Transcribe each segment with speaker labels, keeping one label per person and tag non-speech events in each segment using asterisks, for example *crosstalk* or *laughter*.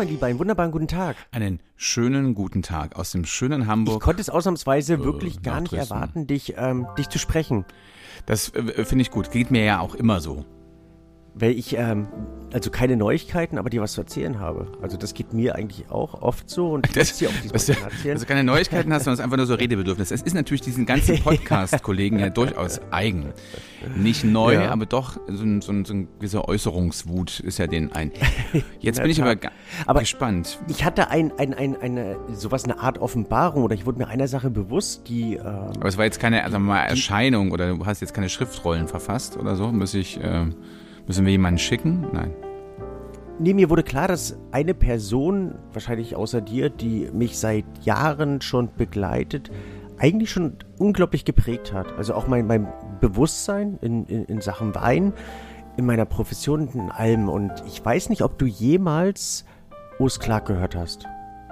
Speaker 1: mein Lieber, einen wunderbaren guten Tag.
Speaker 2: Einen schönen guten Tag aus dem schönen Hamburg.
Speaker 1: Ich konnte es ausnahmsweise wirklich gar nicht erwarten, dich, ähm, dich zu sprechen.
Speaker 2: Das äh, finde ich gut. Geht mir ja auch immer so.
Speaker 1: Weil ich, ähm, also keine Neuigkeiten, aber dir was zu erzählen habe. Also das geht mir eigentlich auch oft so und ich *laughs*
Speaker 2: das, dir auch du, erzählen. Also keine Neuigkeiten hast, sondern es ist einfach nur so Redebedürfnis. Es ist natürlich diesen ganzen *laughs* Podcast-Kollegen ja durchaus eigen. Nicht neu, ja. aber doch so ein, so, ein, so ein gewisser Äußerungswut ist ja den ein. Jetzt bin ich aber, aber gespannt.
Speaker 1: Ich hatte ein, ein, ein, eine, sowas, eine Art Offenbarung oder ich wurde mir einer Sache bewusst, die... Ähm,
Speaker 2: aber es war jetzt keine also mal Erscheinung oder du hast jetzt keine Schriftrollen verfasst oder so, muss ich... Äh, Müssen wir jemanden schicken? Nein.
Speaker 1: Nee, mir wurde klar, dass eine Person, wahrscheinlich außer dir, die mich seit Jahren schon begleitet, eigentlich schon unglaublich geprägt hat. Also auch mein, mein Bewusstsein in, in, in Sachen Wein, in meiner Profession, in allem. Und ich weiß nicht, ob du jemals Urs Clark gehört hast.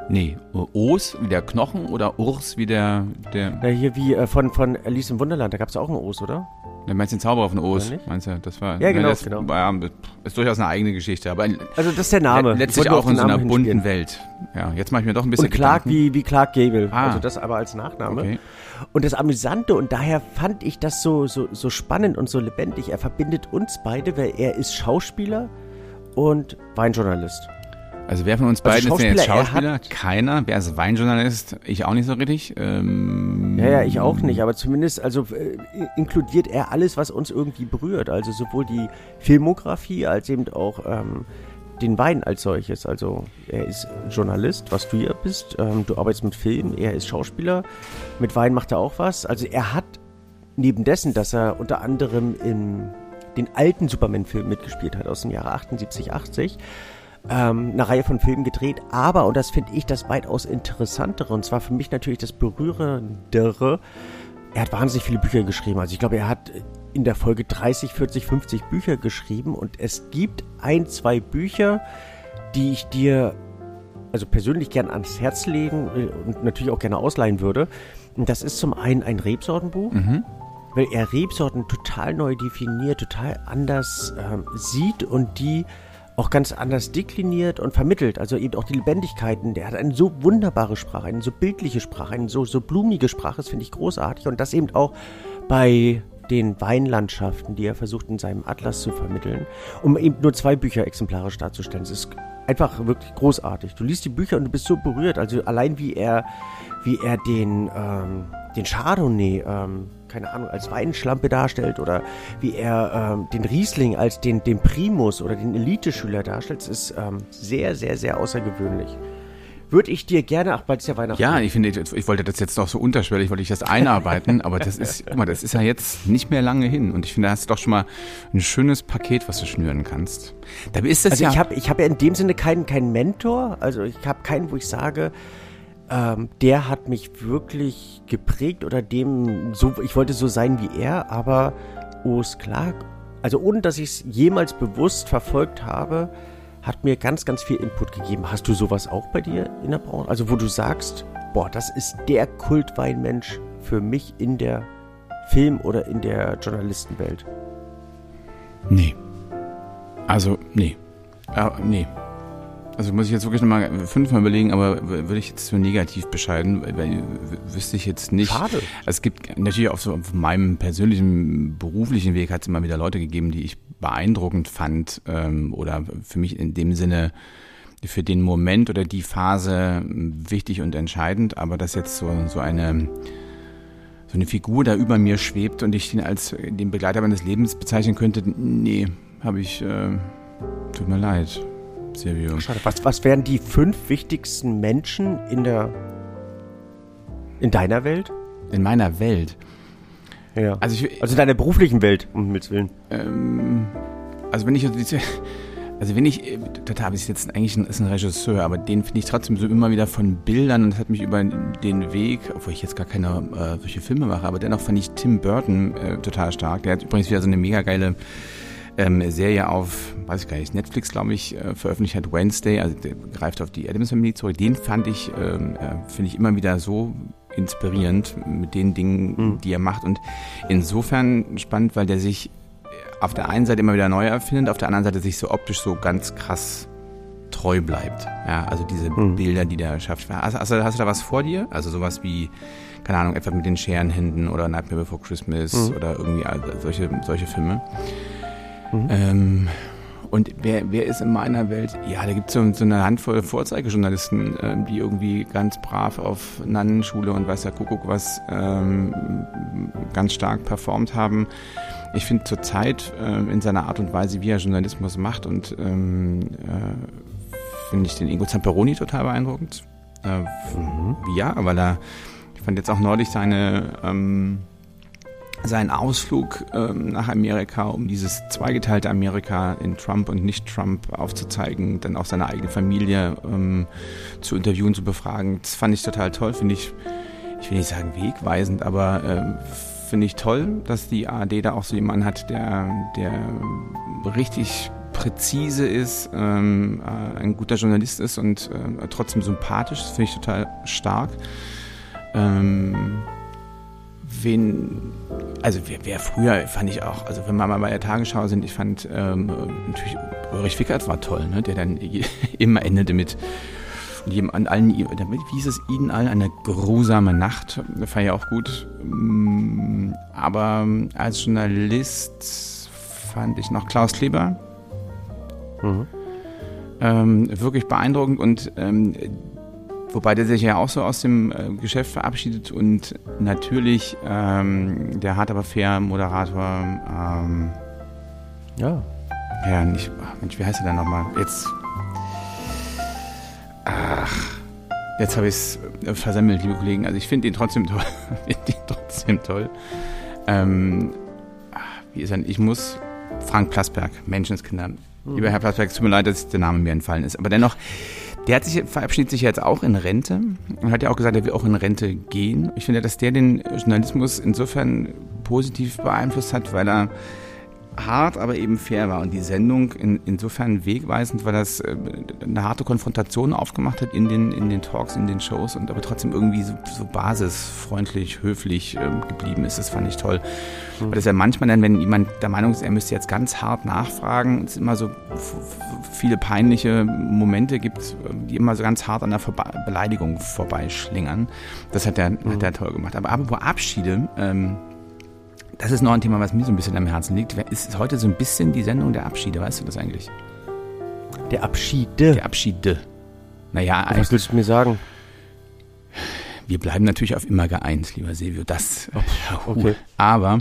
Speaker 2: Nee, Os wie der Knochen oder Urs wie der. der
Speaker 1: Na, hier wie äh, von, von Alice im Wunderland, da gab es auch einen Os, oder?
Speaker 2: Du meinst den Zauberer von Oz? Meinst du, das war.
Speaker 1: Ja, genau.
Speaker 2: Das,
Speaker 1: genau.
Speaker 2: Ja, ist durchaus eine eigene Geschichte. Aber
Speaker 1: also, das ist der Name.
Speaker 2: Letztlich auch in so einer bunten Welt. Ja, jetzt mache ich mir doch ein bisschen.
Speaker 1: Und Clark wie, wie Clark Gable. Ah. Also, das aber als Nachname. Okay. Und das Amüsante, und daher fand ich das so, so, so spannend und so lebendig. Er verbindet uns beide, weil er ist Schauspieler und Weinjournalist.
Speaker 2: Also wer von uns also beiden ist denn jetzt Schauspieler? Keiner. Wer ist Weinjournalist? Ich auch nicht so richtig.
Speaker 1: Ähm, ja, ja, ich auch nicht. Aber zumindest also äh, inkludiert er alles, was uns irgendwie berührt. Also sowohl die Filmografie als eben auch ähm, den Wein als solches. Also er ist Journalist, was du ja bist. Ähm, du arbeitest mit Film. Er ist Schauspieler. Mit Wein macht er auch was. Also er hat neben dessen, dass er unter anderem in den alten Superman-Film mitgespielt hat aus dem Jahre 78, 80 ähm, eine Reihe von Filmen gedreht, aber, und das finde ich das weitaus interessantere, und zwar für mich natürlich das berührendere, er hat wahnsinnig viele Bücher geschrieben. Also ich glaube, er hat in der Folge 30, 40, 50 Bücher geschrieben und es gibt ein, zwei Bücher, die ich dir also persönlich gern ans Herz legen und natürlich auch gerne ausleihen würde. Und das ist zum einen ein Rebsortenbuch. Mhm weil er Rebsorten total neu definiert, total anders ähm, sieht und die auch ganz anders dekliniert und vermittelt. Also eben auch die Lebendigkeiten. Der hat eine so wunderbare Sprache, eine so bildliche Sprache, eine so, so blumige Sprache. Das finde ich großartig. Und das eben auch bei den Weinlandschaften, die er versucht in seinem Atlas zu vermitteln, um eben nur zwei Bücher exemplarisch darzustellen. Es ist einfach wirklich großartig. Du liest die Bücher und du bist so berührt. Also allein wie er, wie er den, ähm, den Chardonnay ähm, keine Ahnung, als Weinschlampe darstellt oder wie er ähm, den Riesling als den, den Primus oder den Eliteschüler darstellt, ist ähm, sehr, sehr, sehr außergewöhnlich. Würde ich dir gerne, ach, bald ist ja Weihnachten.
Speaker 2: Ja, ich finde, ich wollte das jetzt noch so unterschwellig, wollte ich das einarbeiten, *laughs* aber das ist, guck mal, das ist ja jetzt nicht mehr lange hin und ich finde, da hast du doch schon mal ein schönes Paket, was du schnüren kannst.
Speaker 1: Da ist das also ja. Ich habe ich hab ja in dem Sinne keinen, keinen Mentor, also ich habe keinen, wo ich sage, ähm, der hat mich wirklich geprägt oder dem so, ich wollte so sein wie er, aber Urs Clark, also ohne dass ich es jemals bewusst verfolgt habe, hat mir ganz, ganz viel Input gegeben. Hast du sowas auch bei dir in der Branche? Also wo du sagst, boah, das ist der Kultweinmensch für mich in der Film- oder in der Journalistenwelt?
Speaker 2: Nee. Also, nee. Äh, nee. Also muss ich jetzt wirklich nochmal fünfmal überlegen, aber würde ich jetzt so negativ bescheiden, weil, wüsste ich jetzt nicht.
Speaker 1: Schade.
Speaker 2: Es gibt natürlich auch so auf meinem persönlichen beruflichen Weg hat es immer wieder Leute gegeben, die ich beeindruckend fand ähm, oder für mich in dem Sinne für den Moment oder die Phase wichtig und entscheidend, aber dass jetzt so, so eine so eine Figur da über mir schwebt und ich den als den Begleiter meines Lebens bezeichnen könnte, nee, habe ich, äh, tut mir leid.
Speaker 1: Silvio. Schade. Was, was wären die fünf wichtigsten Menschen in der in deiner Welt?
Speaker 2: In meiner Welt.
Speaker 1: Ja. Also, ich, also in deiner beruflichen Welt, um Himmels Willen. Ähm,
Speaker 2: also wenn ich also wenn ich, total ist jetzt eigentlich ein, ist ein Regisseur, aber den finde ich trotzdem so immer wieder von Bildern und das hat mich über den Weg, obwohl ich jetzt gar keine äh, solche Filme mache, aber dennoch fand ich Tim Burton äh, total stark. Der hat übrigens wieder so eine mega geile ähm, Serie auf, weiß ich gar nicht, Netflix, glaube ich, äh, veröffentlicht hat, Wednesday, also der greift auf die Adams Family zurück. Den fand ich, ähm, äh, finde ich immer wieder so inspirierend mit den Dingen, mhm. die er macht und insofern spannend, weil der sich auf der einen Seite immer wieder neu erfindet, auf der anderen Seite sich so optisch so ganz krass treu bleibt. Ja, also diese mhm. Bilder, die der schafft. Hast, hast, hast, du da was vor dir? Also sowas wie, keine Ahnung, etwa mit den Scherenhänden oder Nightmare Before Christmas mhm. oder irgendwie solche, solche Filme. Mhm. Ähm, und wer, wer ist in meiner Welt? Ja, da gibt es so, so eine Handvoll Vorzeigejournalisten, äh, die irgendwie ganz brav auf Nannenschule und weiß der Kuckuck was ähm, ganz stark performt haben. Ich finde zurzeit äh, in seiner Art und Weise, wie er Journalismus macht und ähm, äh, finde ich den Ingo Zamperoni total beeindruckend. Äh, mhm. Ja, weil er, ich fand jetzt auch neulich seine ähm, seinen Ausflug ähm, nach Amerika, um dieses zweigeteilte Amerika in Trump und nicht Trump aufzuzeigen, dann auch seine eigene Familie ähm, zu interviewen, zu befragen. Das fand ich total toll, finde ich, ich will nicht sagen wegweisend, aber äh, finde ich toll, dass die ARD da auch so jemanden hat, der, der richtig präzise ist, ähm, äh, ein guter Journalist ist und äh, trotzdem sympathisch. Das finde ich total stark. Ähm, wen, also wer, wer, früher fand ich auch, also wenn wir mal bei der Tagesschau sind, ich fand ähm, natürlich Ulrich Fickert war toll, ne, der dann *laughs* immer endete mit jedem an allen, wie hieß es Ihnen allen, eine grusame Nacht, das fand ich auch gut. Mm, aber als Journalist fand ich noch Klaus Kleber. Mhm. Ähm, wirklich beeindruckend und ähm, Wobei der sich ja auch so aus dem äh, Geschäft verabschiedet und natürlich ähm, der hart aber fair Moderator. Ähm, ja. Ja, nicht. Ach Mensch, wie heißt er denn nochmal? Jetzt. Ach. Jetzt habe ich es äh, versemmelt, liebe Kollegen. Also ich finde ihn trotzdem toll. *laughs* finde ihn trotzdem toll. Ähm, wie ist er? Ich muss. Frank Plasberg, Menschenskinder. Mhm. Lieber Herr Plasberg, es tut mir leid, dass der Name mir entfallen ist. Aber dennoch, der sich, verabschiedet sich jetzt auch in Rente und hat ja auch gesagt, er will auch in Rente gehen. Ich finde, dass der den Journalismus insofern positiv beeinflusst hat, weil er hart, aber eben fair war. Und die Sendung in, insofern wegweisend, weil das äh, eine harte Konfrontation aufgemacht hat in den, in den Talks, in den Shows und aber trotzdem irgendwie so, so basisfreundlich, höflich äh, geblieben ist. Das fand ich toll. Mhm. Weil das ja manchmal dann, wenn jemand der Meinung ist, er müsste jetzt ganz hart nachfragen, es immer so viele peinliche Momente gibt, die immer so ganz hart an der Vorbe Beleidigung vorbeischlingern. Das hat er, mhm. hat er toll gemacht. Aber apropos Abschiede, ähm, das ist noch ein Thema, was mir so ein bisschen am Herzen liegt. Ist heute so ein bisschen die Sendung der Abschiede, weißt du das eigentlich?
Speaker 1: Der Abschiede?
Speaker 2: Der Abschiede. Naja,
Speaker 1: was willst du mir sagen?
Speaker 2: Wir bleiben natürlich auf immer geeint, lieber Silvio. Das. Oh, okay. Aber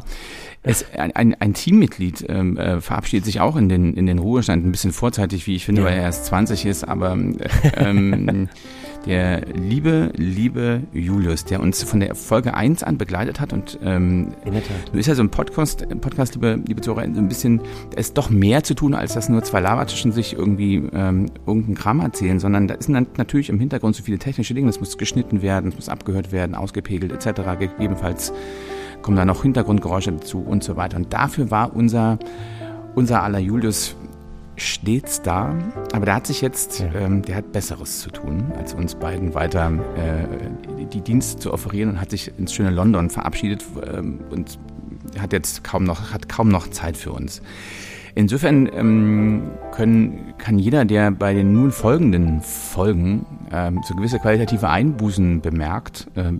Speaker 2: es, ein, ein, Teammitglied ähm, äh, verabschiedet sich auch in den, in den Ruhestand, ein bisschen vorzeitig, wie ich finde, ja. weil er erst 20 ist, aber ähm, *laughs* der liebe, liebe Julius, der uns von der Folge 1 an begleitet hat und ähm, du ist ja so ein Podcast, Podcast liebe, liebe Zuhörer, so ein bisschen, da ist doch mehr zu tun, als dass nur zwei Labertischen sich irgendwie ähm, irgendeinen Kram erzählen, sondern da ist dann natürlich im Hintergrund so viele technische Dinge, das muss geschnitten werden, das muss abgehört werden, ausgepegelt etc., gegebenenfalls kommen da noch Hintergrundgeräusche dazu und so weiter. Und dafür war unser, unser aller Julius stets da, aber der hat sich jetzt, ja. ähm, der hat Besseres zu tun, als uns beiden weiter äh, die Dienste zu offerieren und hat sich ins schöne London verabschiedet ähm, und hat jetzt kaum noch, hat kaum noch Zeit für uns. Insofern ähm, können, kann jeder, der bei den nun folgenden Folgen ähm, so gewisse qualitative Einbußen bemerkt, äh,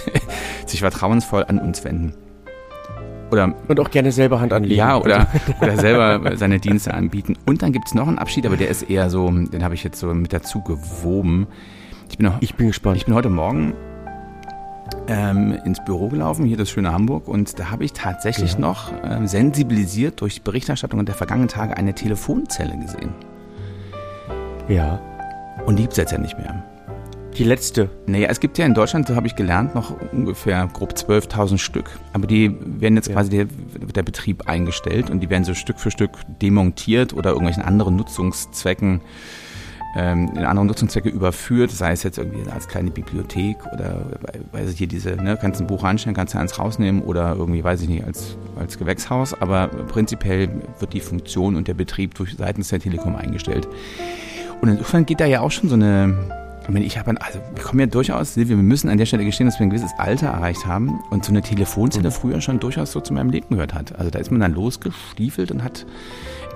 Speaker 2: *laughs* sich vertrauensvoll an uns wenden.
Speaker 1: Oder, und auch gerne selber Hand anlegen.
Speaker 2: Ja, oder, *laughs* oder selber seine Dienste anbieten. Und dann gibt es noch einen Abschied, aber der ist eher so, den habe ich jetzt so mit dazu gewoben. Ich bin, noch, ich bin gespannt. Ich bin heute Morgen ähm, ins Büro gelaufen, hier das schöne Hamburg, und da habe ich tatsächlich ja. noch ähm, sensibilisiert durch Berichterstattung der vergangenen Tage eine Telefonzelle gesehen.
Speaker 1: Ja.
Speaker 2: Und die gibt es jetzt ja nicht mehr.
Speaker 1: Die letzte.
Speaker 2: Naja, es gibt ja in Deutschland, so habe ich gelernt, noch ungefähr grob 12.000 Stück. Aber die werden jetzt ja. quasi der, der, Betrieb eingestellt und die werden so Stück für Stück demontiert oder irgendwelchen anderen Nutzungszwecken, ähm, in andere Nutzungszwecke überführt, sei es jetzt irgendwie als kleine Bibliothek oder, weiß ich hier diese, ne, kannst ein Buch reinstellen, kannst du eins rausnehmen oder irgendwie, weiß ich nicht, als, als Gewächshaus. Aber prinzipiell wird die Funktion und der Betrieb durch seitens der Telekom eingestellt. Und insofern geht da ja auch schon so eine ich meine, ich habe, also wir kommen ja durchaus, Silvia, wir müssen an der Stelle gestehen, dass wir ein gewisses Alter erreicht haben und so eine Telefonzelle mhm. früher schon durchaus so zu meinem Leben gehört hat. Also da ist man dann losgestiefelt und hat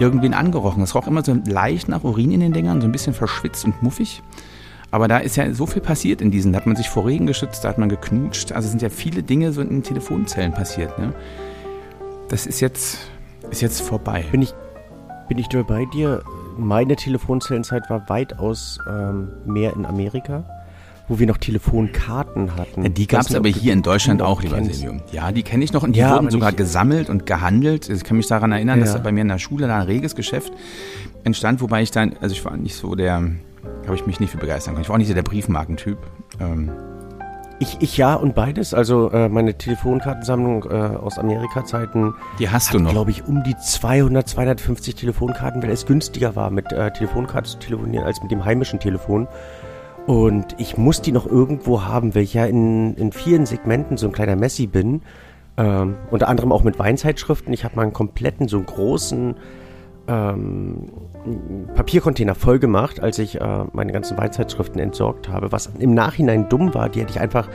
Speaker 2: irgendwen angerochen. Es roch immer so leicht nach Urin in den Dingern, so ein bisschen verschwitzt und muffig. Aber da ist ja so viel passiert in diesen. Da hat man sich vor Regen geschützt, da hat man geknutscht. Also sind ja viele Dinge so in Telefonzellen passiert. Ne? Das ist jetzt, ist jetzt vorbei.
Speaker 1: Bin ich, bin ich da bei dir? Meine Telefonzellenzeit war weitaus ähm, mehr in Amerika wo wir noch Telefonkarten hatten.
Speaker 2: Die gab es aber hier in Deutschland auch, lieber Silvio. Ja, die kenne ich noch und die ja, wurden sogar gesammelt und gehandelt. Ich kann mich daran erinnern, ja. dass bei mir in der Schule da ein reges Geschäft entstand, wobei ich dann, also ich war nicht so der, habe ich mich nicht für begeistern können. Ich war auch nicht so der Briefmarkentyp. Ähm,
Speaker 1: ich, ich ja und beides. Also äh, meine Telefonkartensammlung äh, aus Amerika-Zeiten.
Speaker 2: Die hast du noch?
Speaker 1: glaube ich, um die 200, 250 Telefonkarten, weil es günstiger war, mit äh, Telefonkarte zu telefonieren, als mit dem heimischen Telefon. Und ich muss die noch irgendwo haben, weil ich ja in, in vielen Segmenten so ein kleiner Messi bin. Ähm, unter anderem auch mit Weinzeitschriften. Ich habe mal einen kompletten, so einen großen ähm, Papiercontainer voll gemacht, als ich äh, meine ganzen Weinzeitschriften entsorgt habe. Was im Nachhinein dumm war, die hätte ich einfach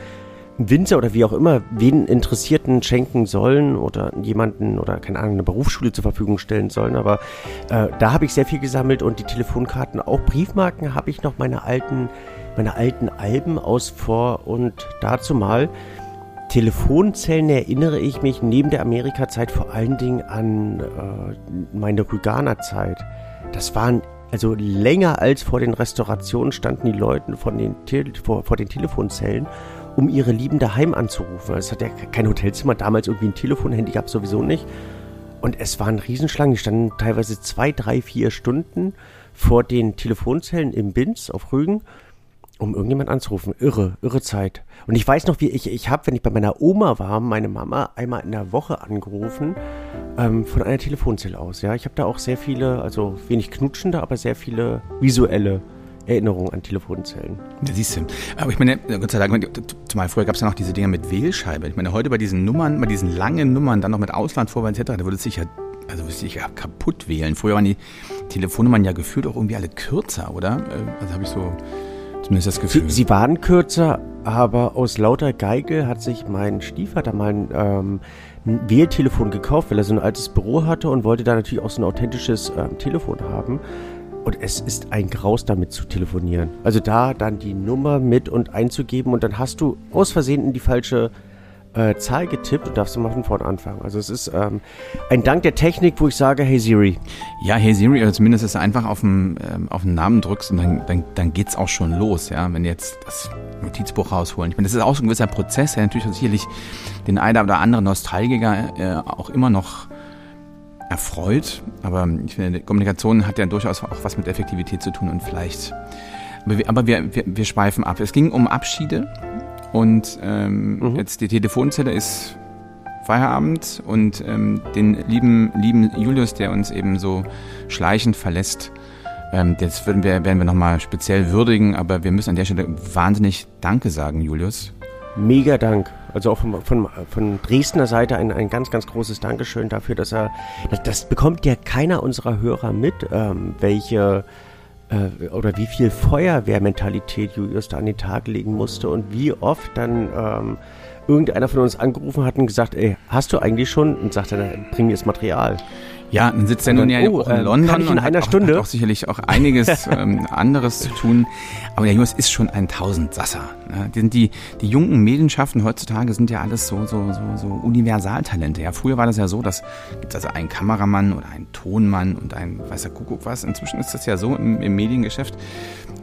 Speaker 1: Winzer oder wie auch immer, wen Interessierten schenken sollen oder jemanden oder keine Ahnung, eine Berufsschule zur Verfügung stellen sollen. Aber äh, da habe ich sehr viel gesammelt und die Telefonkarten, auch Briefmarken habe ich noch meine alten meine alten Alben aus vor und dazu mal. Telefonzellen erinnere ich mich neben der Amerika-Zeit vor allen Dingen an äh, meine Rüganer-Zeit. Das waren also länger als vor den Restaurationen standen die Leute von den vor, vor den Telefonzellen, um ihre Lieben daheim anzurufen. Es hat ja kein Hotelzimmer, damals irgendwie ein Telefon, Handy gab es sowieso nicht. Und es waren Riesenschlangen, die standen teilweise zwei, drei, vier Stunden vor den Telefonzellen im Binz auf Rügen um irgendjemand anzurufen. Irre, irre Zeit. Und ich weiß noch, wie ich, ich habe, wenn ich bei meiner Oma war, meine Mama einmal in der Woche angerufen, ähm, von einer Telefonzelle aus. Ja, ich habe da auch sehr viele, also wenig knutschende, aber sehr viele visuelle Erinnerungen an Telefonzellen.
Speaker 2: Da siehst du. Aber ich meine, Gott sei Dank, zumal früher gab es ja noch diese Dinger mit Wählscheibe. Ich meine, heute bei diesen Nummern, bei diesen langen Nummern, dann noch mit Auslandvorwahl etc., da würde es sich ja also würde sich ja kaputt wählen. Früher waren die Telefonnummern ja gefühlt auch irgendwie alle kürzer, oder? Äh, also habe ich so
Speaker 1: Zumindest das Gefühl. Sie, sie, waren kürzer, aber aus lauter Geige hat sich mein Stiefvater mal ein, ähm, ein Wähltelefon gekauft, weil er so ein altes Büro hatte und wollte da natürlich auch so ein authentisches ähm, Telefon haben. Und es ist ein Graus, damit zu telefonieren. Also da dann die Nummer mit und einzugeben und dann hast du aus Versehen in die falsche äh, Zahl getippt und darfst du mal von vorne anfangen. Also es ist ähm, ein Dank der Technik, wo ich sage, hey Siri.
Speaker 2: Ja, hey Siri, oder zumindest, dass du einfach auf den, ähm, auf den Namen drückst und dann, dann, dann geht's auch schon los, ja. Wenn jetzt das Notizbuch rausholen. Ich meine, das ist auch so ein gewisser Prozess, der natürlich sicherlich den einen oder anderen Nostalgiker äh, auch immer noch erfreut. Aber ich finde, Kommunikation hat ja durchaus auch was mit Effektivität zu tun und vielleicht. Aber wir, aber wir, wir, wir schweifen ab. Es ging um Abschiede und ähm, mhm. jetzt die Telefonzelle ist Feierabend und ähm, den lieben, lieben Julius, der uns eben so schleichend verlässt, ähm, das würden wir, werden wir nochmal speziell würdigen, aber wir müssen an der Stelle wahnsinnig Danke sagen, Julius.
Speaker 1: Mega Dank. Also auch von, von, von Dresdner Seite ein, ein ganz, ganz großes Dankeschön dafür, dass er, das, das bekommt ja keiner unserer Hörer mit, ähm, welche äh, oder wie viel Feuerwehrmentalität Julius da an den Tag legen musste und wie oft dann ähm, irgendeiner von uns angerufen hat und gesagt, ey, hast du eigentlich schon? Und sagte, dann bring mir das Material.
Speaker 2: Ja, dann sitzt er nun ja oh, auch in äh, London
Speaker 1: in und
Speaker 2: einer
Speaker 1: hat, Stunde.
Speaker 2: Auch, hat auch sicherlich auch einiges *laughs* ähm, anderes zu tun. Aber der Jungs ist schon ein Tausendsasser. Ne? Die, die, die jungen Medienschaften heutzutage sind ja alles so, so, so, so Universaltalente. Ja, früher war das ja so, dass gibt also einen Kameramann oder einen Tonmann und ein weißer Kuckuck was. Inzwischen ist das ja so im, im Mediengeschäft,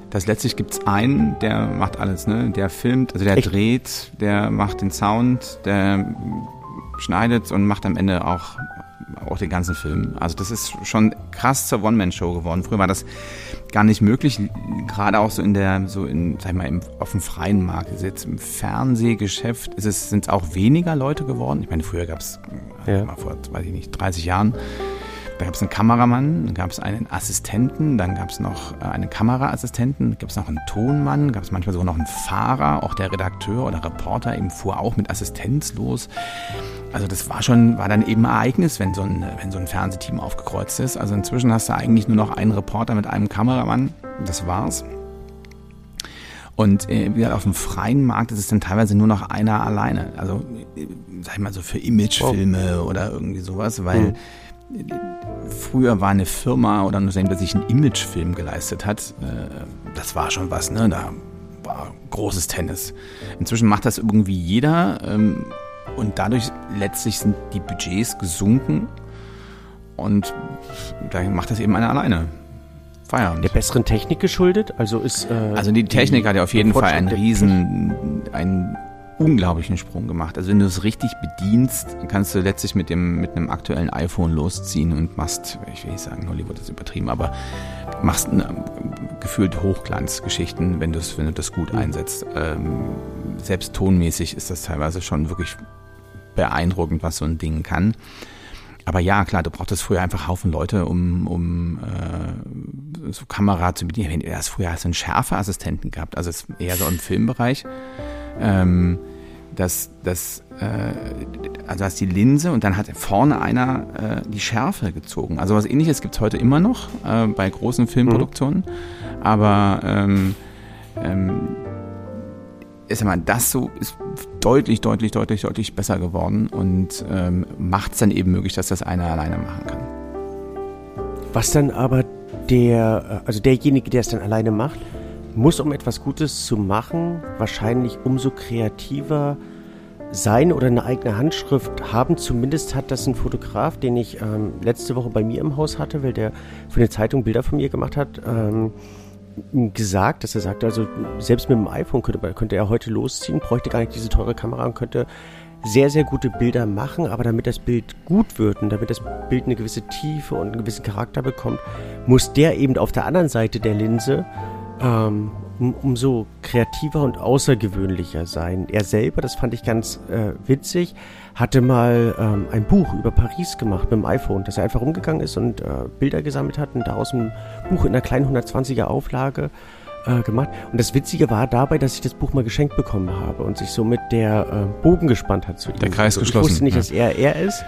Speaker 2: dass letztlich gibt's einen, der macht alles, ne? Der filmt, also der Echt? dreht, der macht den Sound, der schneidet und macht am Ende auch auch den ganzen Film. Also das ist schon krass zur One-Man-Show geworden. Früher war das gar nicht möglich, gerade auch so in der, so in, sag ich mal, im, auf dem freien Markt. Also jetzt im Fernsehgeschäft ist es, sind es auch weniger Leute geworden. Ich meine, früher gab es, ja. vor, weiß ich nicht, 30 Jahren, da gab es einen Kameramann, dann gab es einen Assistenten, dann gab es noch äh, einen Kameraassistenten, gab es noch einen Tonmann, gab es manchmal sogar noch einen Fahrer, auch der Redakteur oder Reporter eben fuhr auch mit Assistenz los. Also das war schon, war dann eben ein Ereignis, wenn so ein, wenn so ein Fernsehteam aufgekreuzt ist. Also inzwischen hast du eigentlich nur noch einen Reporter mit einem Kameramann. Das war's. Und äh, wie gesagt, auf dem freien Markt ist es dann teilweise nur noch einer alleine. Also, äh, sag ich mal so für Imagefilme oh. oder irgendwie sowas, weil mhm. Früher war eine Firma oder ein Unternehmen, das sich einen Imagefilm geleistet hat, äh, das war schon was, ne? Da war großes Tennis. Inzwischen macht das irgendwie jeder ähm, und dadurch letztlich sind die Budgets gesunken und da macht das eben einer alleine.
Speaker 1: Feierabend. Der besseren Technik geschuldet? Also ist.
Speaker 2: Äh, also die Technik die hat ja auf jeden Fall einen riesen, einen unglaublichen Sprung gemacht. Also wenn du es richtig bedienst, kannst du letztlich mit dem mit einem aktuellen iPhone losziehen und machst, ich will nicht sagen, Hollywood ist übertrieben, aber machst eine, gefühlt Hochglanzgeschichten, wenn du es wenn du das gut einsetzt. Ähm, selbst tonmäßig ist das teilweise schon wirklich beeindruckend, was so ein Ding kann. Aber ja, klar, du brauchtest früher einfach Haufen Leute, um, um äh, so Kamera zu bedienen. Hast früher hast du einen Schärfeassistenten gehabt, also eher so im Filmbereich. Ähm, dass, dass äh, also hast die Linse und dann hat vorne einer äh, die Schärfe gezogen. Also was ähnliches gibt es heute immer noch äh, bei großen Filmproduktionen. Mhm. Aber ähm, ähm, ist mal, das so ist deutlich, deutlich, deutlich, deutlich besser geworden und ähm, macht es dann eben möglich, dass das einer alleine machen kann.
Speaker 1: Was dann aber der, also derjenige, der es dann alleine macht, muss, um etwas Gutes zu machen, wahrscheinlich umso kreativer sein oder eine eigene Handschrift haben. Zumindest hat das ein Fotograf, den ich ähm, letzte Woche bei mir im Haus hatte, weil der für eine Zeitung Bilder von mir gemacht hat, ähm, gesagt, dass er sagte, also selbst mit dem iPhone könnte, könnte er heute losziehen, bräuchte gar nicht diese teure Kamera und könnte sehr, sehr gute Bilder machen, aber damit das Bild gut wird und damit das Bild eine gewisse Tiefe und einen gewissen Charakter bekommt, muss der eben auf der anderen Seite der Linse ähm, um, umso kreativer und außergewöhnlicher sein. Er selber, das fand ich ganz äh, witzig, hatte mal ähm, ein Buch über Paris gemacht mit dem iPhone, dass er einfach umgegangen ist und äh, Bilder gesammelt hat und daraus ein Buch in einer kleinen 120er Auflage äh, gemacht. Und das Witzige war dabei, dass ich das Buch mal geschenkt bekommen habe und sich somit der äh, Bogen gespannt hat zu ihm.
Speaker 2: Der Kreis also, geschlossen.
Speaker 1: Ich wusste nicht, ja. dass er er ist.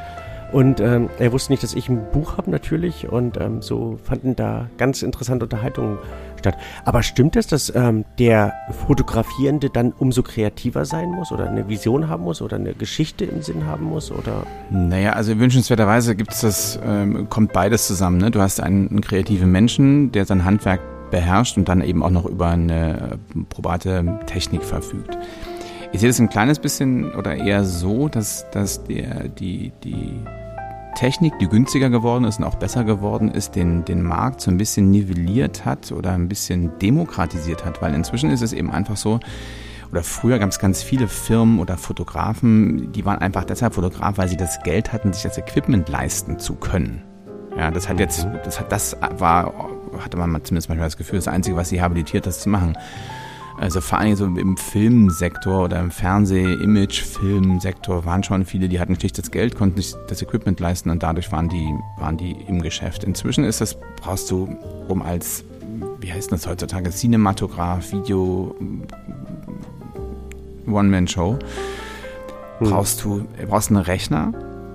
Speaker 1: Und ähm, er wusste nicht, dass ich ein Buch habe natürlich. Und ähm, so fanden da ganz interessante Unterhaltungen statt. Aber stimmt es, dass ähm, der Fotografierende dann umso kreativer sein muss oder eine Vision haben muss oder eine Geschichte im Sinn haben muss? Oder?
Speaker 2: Naja, also wünschenswerterweise gibt es das, ähm, kommt beides zusammen. Ne? Du hast einen, einen kreativen Menschen, der sein Handwerk beherrscht und dann eben auch noch über eine äh, probate Technik verfügt. Ich sehe das ein kleines bisschen oder eher so, dass, dass der, die, die Technik, die günstiger geworden ist und auch besser geworden ist, den, den Markt so ein bisschen nivelliert hat oder ein bisschen demokratisiert hat. Weil inzwischen ist es eben einfach so, oder früher gab es ganz viele Firmen oder Fotografen, die waren einfach deshalb Fotograf, weil sie das Geld hatten, sich das Equipment leisten zu können. Ja, das hat jetzt, das hat, das war, hatte man zumindest manchmal das Gefühl, das Einzige, was sie habilitiert, das zu machen. Also vor allem so im Filmsektor oder im Fernseh-Image-Filmsektor waren schon viele, die hatten schlicht das Geld, konnten sich das Equipment leisten und dadurch waren die, waren die im Geschäft. Inzwischen ist das, brauchst du, um als, wie heißt das heutzutage, Cinematograph, Video, One-Man-Show, hm. brauchst du, brauchst einen Rechner,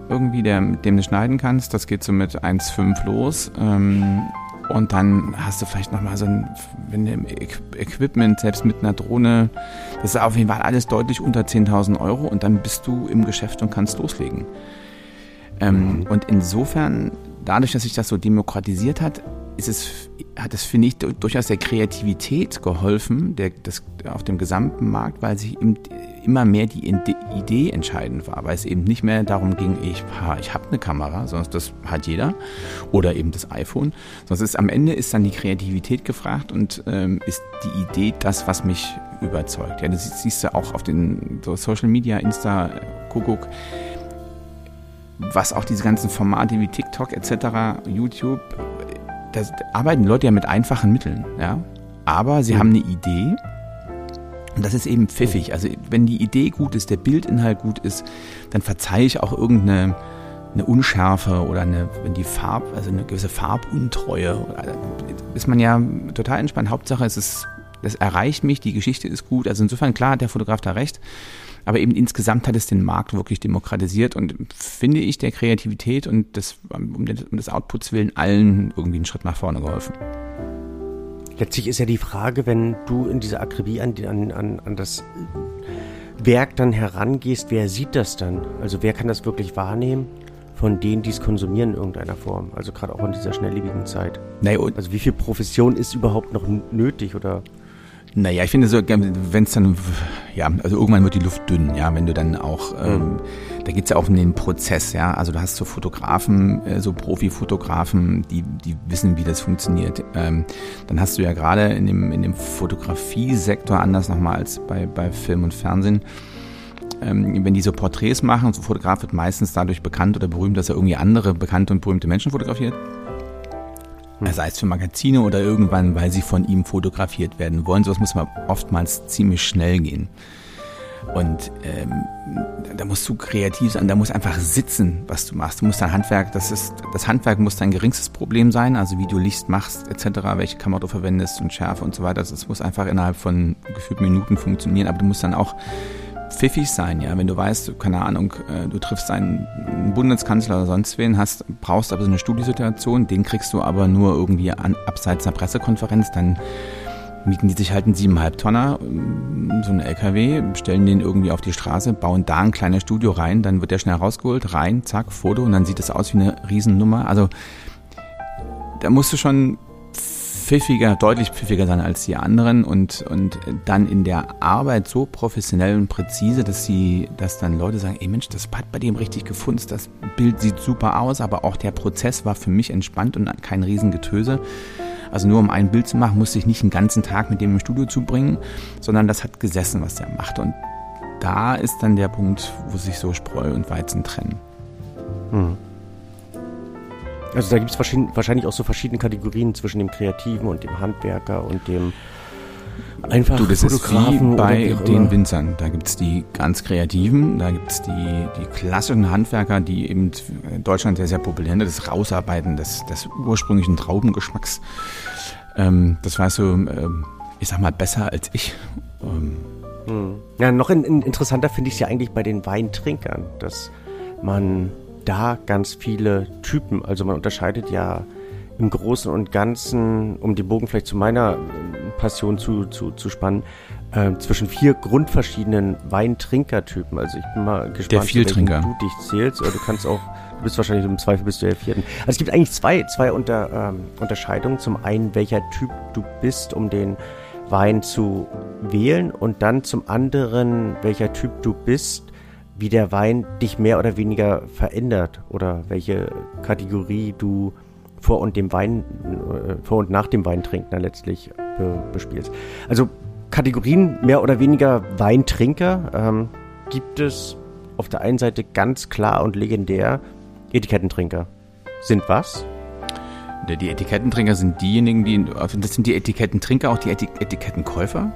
Speaker 2: irgendwie, der, mit dem du schneiden kannst. Das geht so mit 1,5 los. Ähm, und dann hast du vielleicht nochmal so ein wenn du Equipment, selbst mit einer Drohne, das ist auf jeden Fall alles deutlich unter 10.000 Euro und dann bist du im Geschäft und kannst loslegen. Ähm, mhm. Und insofern, dadurch, dass sich das so demokratisiert hat, ist es, hat es, finde ich, durchaus der Kreativität geholfen, der, das, auf dem gesamten Markt, weil sich eben immer mehr die Idee entscheidend war, weil es eben nicht mehr darum ging, ich, ich habe eine Kamera, sondern das hat jeder oder eben das iPhone, sondern ist, am Ende ist dann die Kreativität gefragt und ähm, ist die Idee das, was mich überzeugt. Ja, das siehst du auch auf den so Social Media, Insta, Kuckuck, was auch diese ganzen Formate wie TikTok etc., YouTube, da arbeiten Leute ja mit einfachen Mitteln, ja. Aber sie mhm. haben eine Idee und das ist eben pfiffig. Also wenn die Idee gut ist, der Bildinhalt gut ist, dann verzeihe ich auch irgendeine eine Unschärfe oder eine, wenn die Farb, also eine gewisse Farbuntreue, ist man ja total entspannt. Hauptsache es ist, das erreicht mich, die Geschichte ist gut. Also insofern klar hat der Fotograf da recht. Aber eben insgesamt hat es den Markt wirklich demokratisiert und finde ich der Kreativität und das, um des Outputs willen allen irgendwie einen Schritt nach vorne geholfen.
Speaker 1: letztlich ist ja die Frage, wenn du in dieser Akribie an, an, an, an das Werk dann herangehst, wer sieht das dann? Also wer kann das wirklich wahrnehmen? von denen, die es konsumieren in irgendeiner Form. Also gerade auch in dieser schnelllebigen Zeit.
Speaker 2: Naja,
Speaker 1: also wie viel Profession ist überhaupt noch nötig oder
Speaker 2: naja, ich finde so, wenn es dann, ja, also irgendwann wird die Luft dünn, ja, wenn du dann auch, ähm, mhm. da geht's ja auch um den Prozess, ja, also du hast so Fotografen, äh, so Profi-Fotografen, die, die wissen, wie das funktioniert. Ähm, dann hast du ja gerade in dem, in dem Fotografiesektor, anders nochmal als bei, bei Film und Fernsehen, ähm, wenn die so Porträts machen, so Fotograf wird meistens dadurch bekannt oder berühmt, dass er irgendwie andere bekannte und berühmte Menschen fotografiert. Hm. Sei es für Magazine oder irgendwann, weil sie von ihm fotografiert werden wollen. Sowas muss man oftmals ziemlich schnell gehen. Und ähm, da musst du kreativ sein, da muss einfach sitzen, was du machst. Du musst dein Handwerk, das ist, das Handwerk muss dein geringstes Problem sein, also wie du Licht machst, etc., welche Kamera du verwendest und Schärfe und so weiter. Das muss einfach innerhalb von gefühlt Minuten funktionieren, aber du musst dann auch pfiffig sein, ja. Wenn du weißt, keine Ahnung, äh, du triffst einen Bundeskanzler oder sonst wen, hast, brauchst aber so eine Studiesituation, den kriegst du aber nur irgendwie an, abseits einer Pressekonferenz, dann mieten die sich halt einen siebeneinhalb Tonner, ähm, so einen LKW, stellen den irgendwie auf die Straße, bauen da ein kleines Studio rein, dann wird der schnell rausgeholt, rein, zack, Foto und dann sieht das aus wie eine Riesennummer. Also da musst du schon pfiffiger, deutlich pfiffiger sein als die anderen und, und dann in der Arbeit so professionell und präzise, dass sie, dass dann Leute sagen, ey Mensch, das hat bei dem richtig gefunden, das Bild sieht super aus, aber auch der Prozess war für mich entspannt und kein Riesengetöse. Also nur um ein Bild zu machen, musste ich nicht einen ganzen Tag mit dem im Studio zubringen, sondern das hat gesessen, was der macht. Und da ist dann der Punkt, wo sich so Spreu und Weizen trennen. Hm.
Speaker 1: Also da gibt es wahrscheinlich auch so verschiedene Kategorien zwischen dem Kreativen und dem Handwerker und dem einfach
Speaker 2: du, das Fotografen ist wie bei den Winzern. Da gibt es die ganz Kreativen, da gibt es die, die klassischen Handwerker, die eben in Deutschland sehr, sehr populär sind, das Rausarbeiten des, des ursprünglichen Traubengeschmacks. Ähm, das weißt du, ähm, ich sag mal, besser als ich. Ähm,
Speaker 1: hm. Ja, noch in, in interessanter finde ich es ja eigentlich bei den Weintrinkern, dass man da ganz viele Typen. Also man unterscheidet ja im Großen und Ganzen, um den Bogen vielleicht zu meiner Passion zu, zu, zu spannen, äh, zwischen vier grundverschiedenen Weintrinkertypen. Also ich bin mal gespannt,
Speaker 2: Der Vieltrinker.
Speaker 1: du dich zählst. Oder du kannst auch, du bist wahrscheinlich im Zweifel bist du der vierten. Also es gibt eigentlich zwei, zwei unter, ähm, Unterscheidungen. Zum einen, welcher Typ du bist, um den Wein zu wählen und dann zum anderen, welcher Typ du bist, wie der Wein dich mehr oder weniger verändert oder welche Kategorie du vor und dem Wein, äh, vor und nach dem Weintrinken dann letztlich be bespielst. Also Kategorien mehr oder weniger Weintrinker ähm, gibt es auf der einen Seite ganz klar und legendär Etikettentrinker. Sind was?
Speaker 2: Die Etikettentrinker sind diejenigen, die, sind die Etikettentrinker auch die Etikettenkäufer?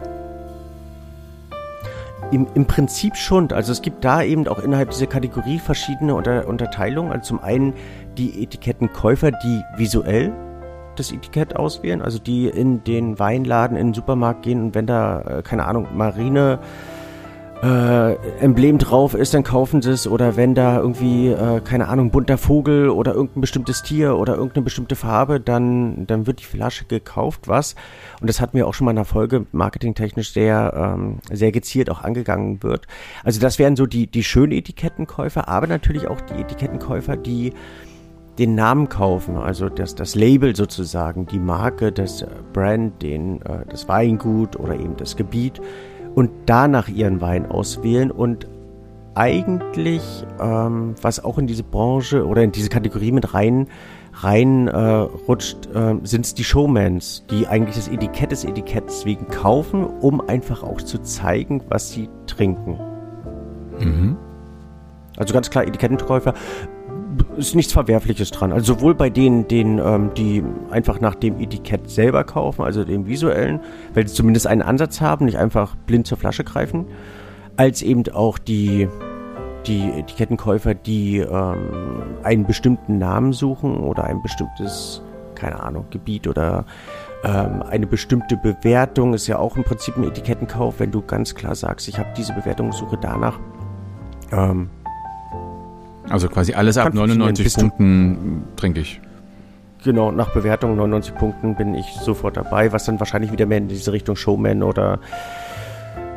Speaker 1: Im, Im Prinzip schon. Also es gibt da eben auch innerhalb dieser Kategorie verschiedene Unter Unterteilungen. Also zum einen die Etikettenkäufer, die visuell das Etikett auswählen, also die in den Weinladen, in den Supermarkt gehen und wenn da, äh, keine Ahnung, Marine äh, Emblem drauf ist, dann kaufen sie es. Oder wenn da irgendwie, äh, keine Ahnung, bunter Vogel oder irgendein bestimmtes Tier oder irgendeine bestimmte Farbe, dann, dann wird die Flasche gekauft, was. Und das hat mir auch schon mal in der Folge marketingtechnisch sehr, ähm, sehr gezielt auch angegangen wird. Also das wären so die, die schönen Etikettenkäufer, aber natürlich auch die Etikettenkäufer, die den Namen kaufen, also das, das Label sozusagen, die Marke, das Brand, den, äh, das Weingut oder eben das Gebiet und danach ihren Wein auswählen und eigentlich, ähm, was auch in diese Branche oder in diese Kategorie mit rein rein äh, rutscht, äh, sind es die Showmans, die eigentlich das Etikett des Etiketts wegen kaufen, um einfach auch zu zeigen, was sie trinken. Mhm. Also ganz klar Etikettenkäufer ist nichts Verwerfliches dran. Also sowohl bei denen, denen ähm, die einfach nach dem Etikett selber kaufen, also dem visuellen, weil sie zumindest einen Ansatz haben, nicht einfach blind zur Flasche greifen, als eben auch die, die Etikettenkäufer, die ähm, einen bestimmten Namen suchen oder ein bestimmtes, keine Ahnung, Gebiet oder ähm, eine bestimmte Bewertung ist ja auch im Prinzip ein Etikettenkauf, wenn du ganz klar sagst, ich habe diese Bewertung, suche danach. Ähm,
Speaker 2: also quasi alles ab 99 Punkten trinke ich.
Speaker 1: Genau, nach Bewertung 99 Punkten bin ich sofort dabei, was dann wahrscheinlich wieder mehr in diese Richtung Showman oder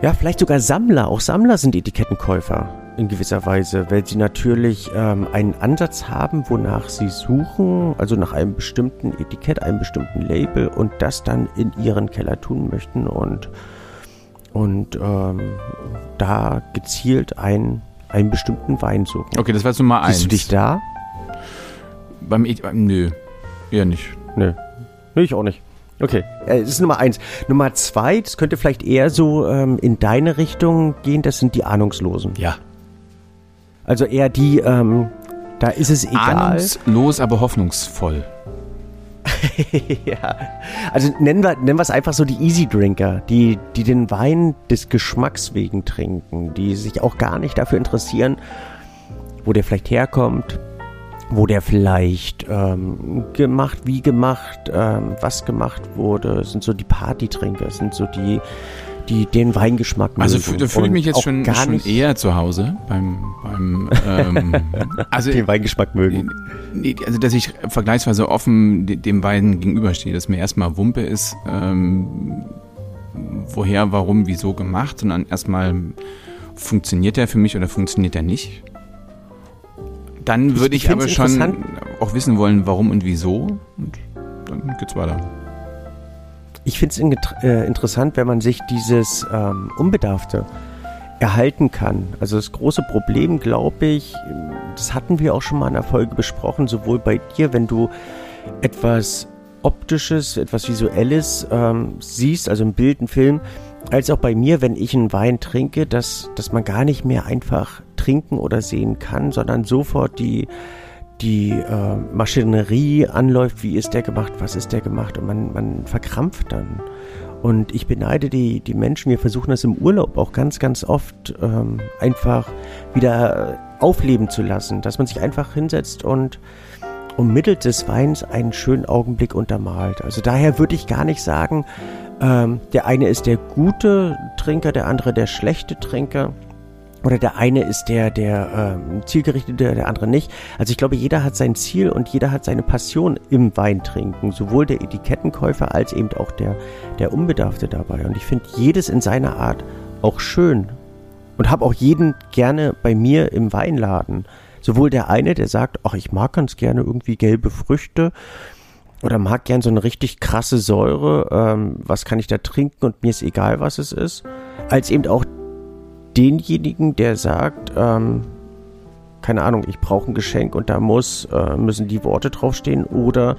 Speaker 1: ja, vielleicht sogar Sammler. Auch Sammler sind Etikettenkäufer in gewisser Weise, weil sie natürlich ähm, einen Ansatz haben, wonach sie suchen, also nach einem bestimmten Etikett, einem bestimmten Label und das dann in ihren Keller tun möchten und, und ähm, da gezielt ein, einen bestimmten Wein suchen.
Speaker 2: Okay, das war jetzt Nummer eins.
Speaker 1: Bist du dich da?
Speaker 2: Beim e Nö, eher nicht.
Speaker 1: Nö. Nö, ich auch nicht. Okay, äh, das ist Nummer eins. Nummer zwei, das könnte vielleicht eher so ähm, in deine Richtung gehen, das sind die Ahnungslosen.
Speaker 2: Ja.
Speaker 1: Also eher die, ähm, da ist es egal.
Speaker 2: Ahnungslos, aber hoffnungsvoll. *laughs*
Speaker 1: Also nennen wir, nennen wir es einfach so die Easy Drinker, die, die den Wein des Geschmacks wegen trinken, die sich auch gar nicht dafür interessieren, wo der vielleicht herkommt, wo der vielleicht ähm, gemacht, wie gemacht, ähm, was gemacht wurde, das sind so die Partytrinker, sind so die, die den Weingeschmack mögen.
Speaker 2: Also da fühle ich mich jetzt schon, schon eher zu Hause beim, beim ähm, *laughs*
Speaker 1: also den Weingeschmack mögen.
Speaker 2: Nee, also dass ich vergleichsweise offen dem Wein gegenüberstehe, dass mir erstmal Wumpe ist, ähm, woher, warum, wieso gemacht, sondern erstmal funktioniert der für mich oder funktioniert der nicht. Dann würde ich, ich aber schon auch wissen wollen, warum und wieso. Und dann geht's weiter.
Speaker 1: Ich finde es äh, interessant, wenn man sich dieses ähm, Unbedarfte erhalten kann. Also das große Problem, glaube ich, das hatten wir auch schon mal in der Folge besprochen, sowohl bei dir, wenn du etwas Optisches, etwas Visuelles ähm, siehst, also ein Bild, ein Film, als auch bei mir, wenn ich einen Wein trinke, dass, dass man gar nicht mehr einfach trinken oder sehen kann, sondern sofort die, die äh, Maschinerie anläuft, wie ist der gemacht, was ist der gemacht und man, man verkrampft dann. Und ich beneide die, die Menschen, wir versuchen das im Urlaub auch ganz, ganz oft ähm, einfach wieder aufleben zu lassen, dass man sich einfach hinsetzt und um mittels des Weins einen schönen Augenblick untermalt. Also daher würde ich gar nicht sagen, ähm, der eine ist der gute Trinker, der andere der schlechte Trinker. Oder der eine ist der, der ähm, zielgerichtete, der andere nicht. Also ich glaube, jeder hat sein Ziel und jeder hat seine Passion im Weintrinken. Sowohl der Etikettenkäufer als eben auch der, der Unbedarfte dabei. Und ich finde jedes in seiner Art auch schön. Und habe auch jeden gerne bei mir im Weinladen. Sowohl der eine, der sagt, ach, ich mag ganz gerne irgendwie gelbe Früchte oder mag gern so eine richtig krasse Säure, ähm, was kann ich da trinken und mir ist egal, was es ist, als eben auch denjenigen, der sagt, ähm, keine Ahnung, ich brauche ein Geschenk und da muss, äh, müssen die Worte draufstehen oder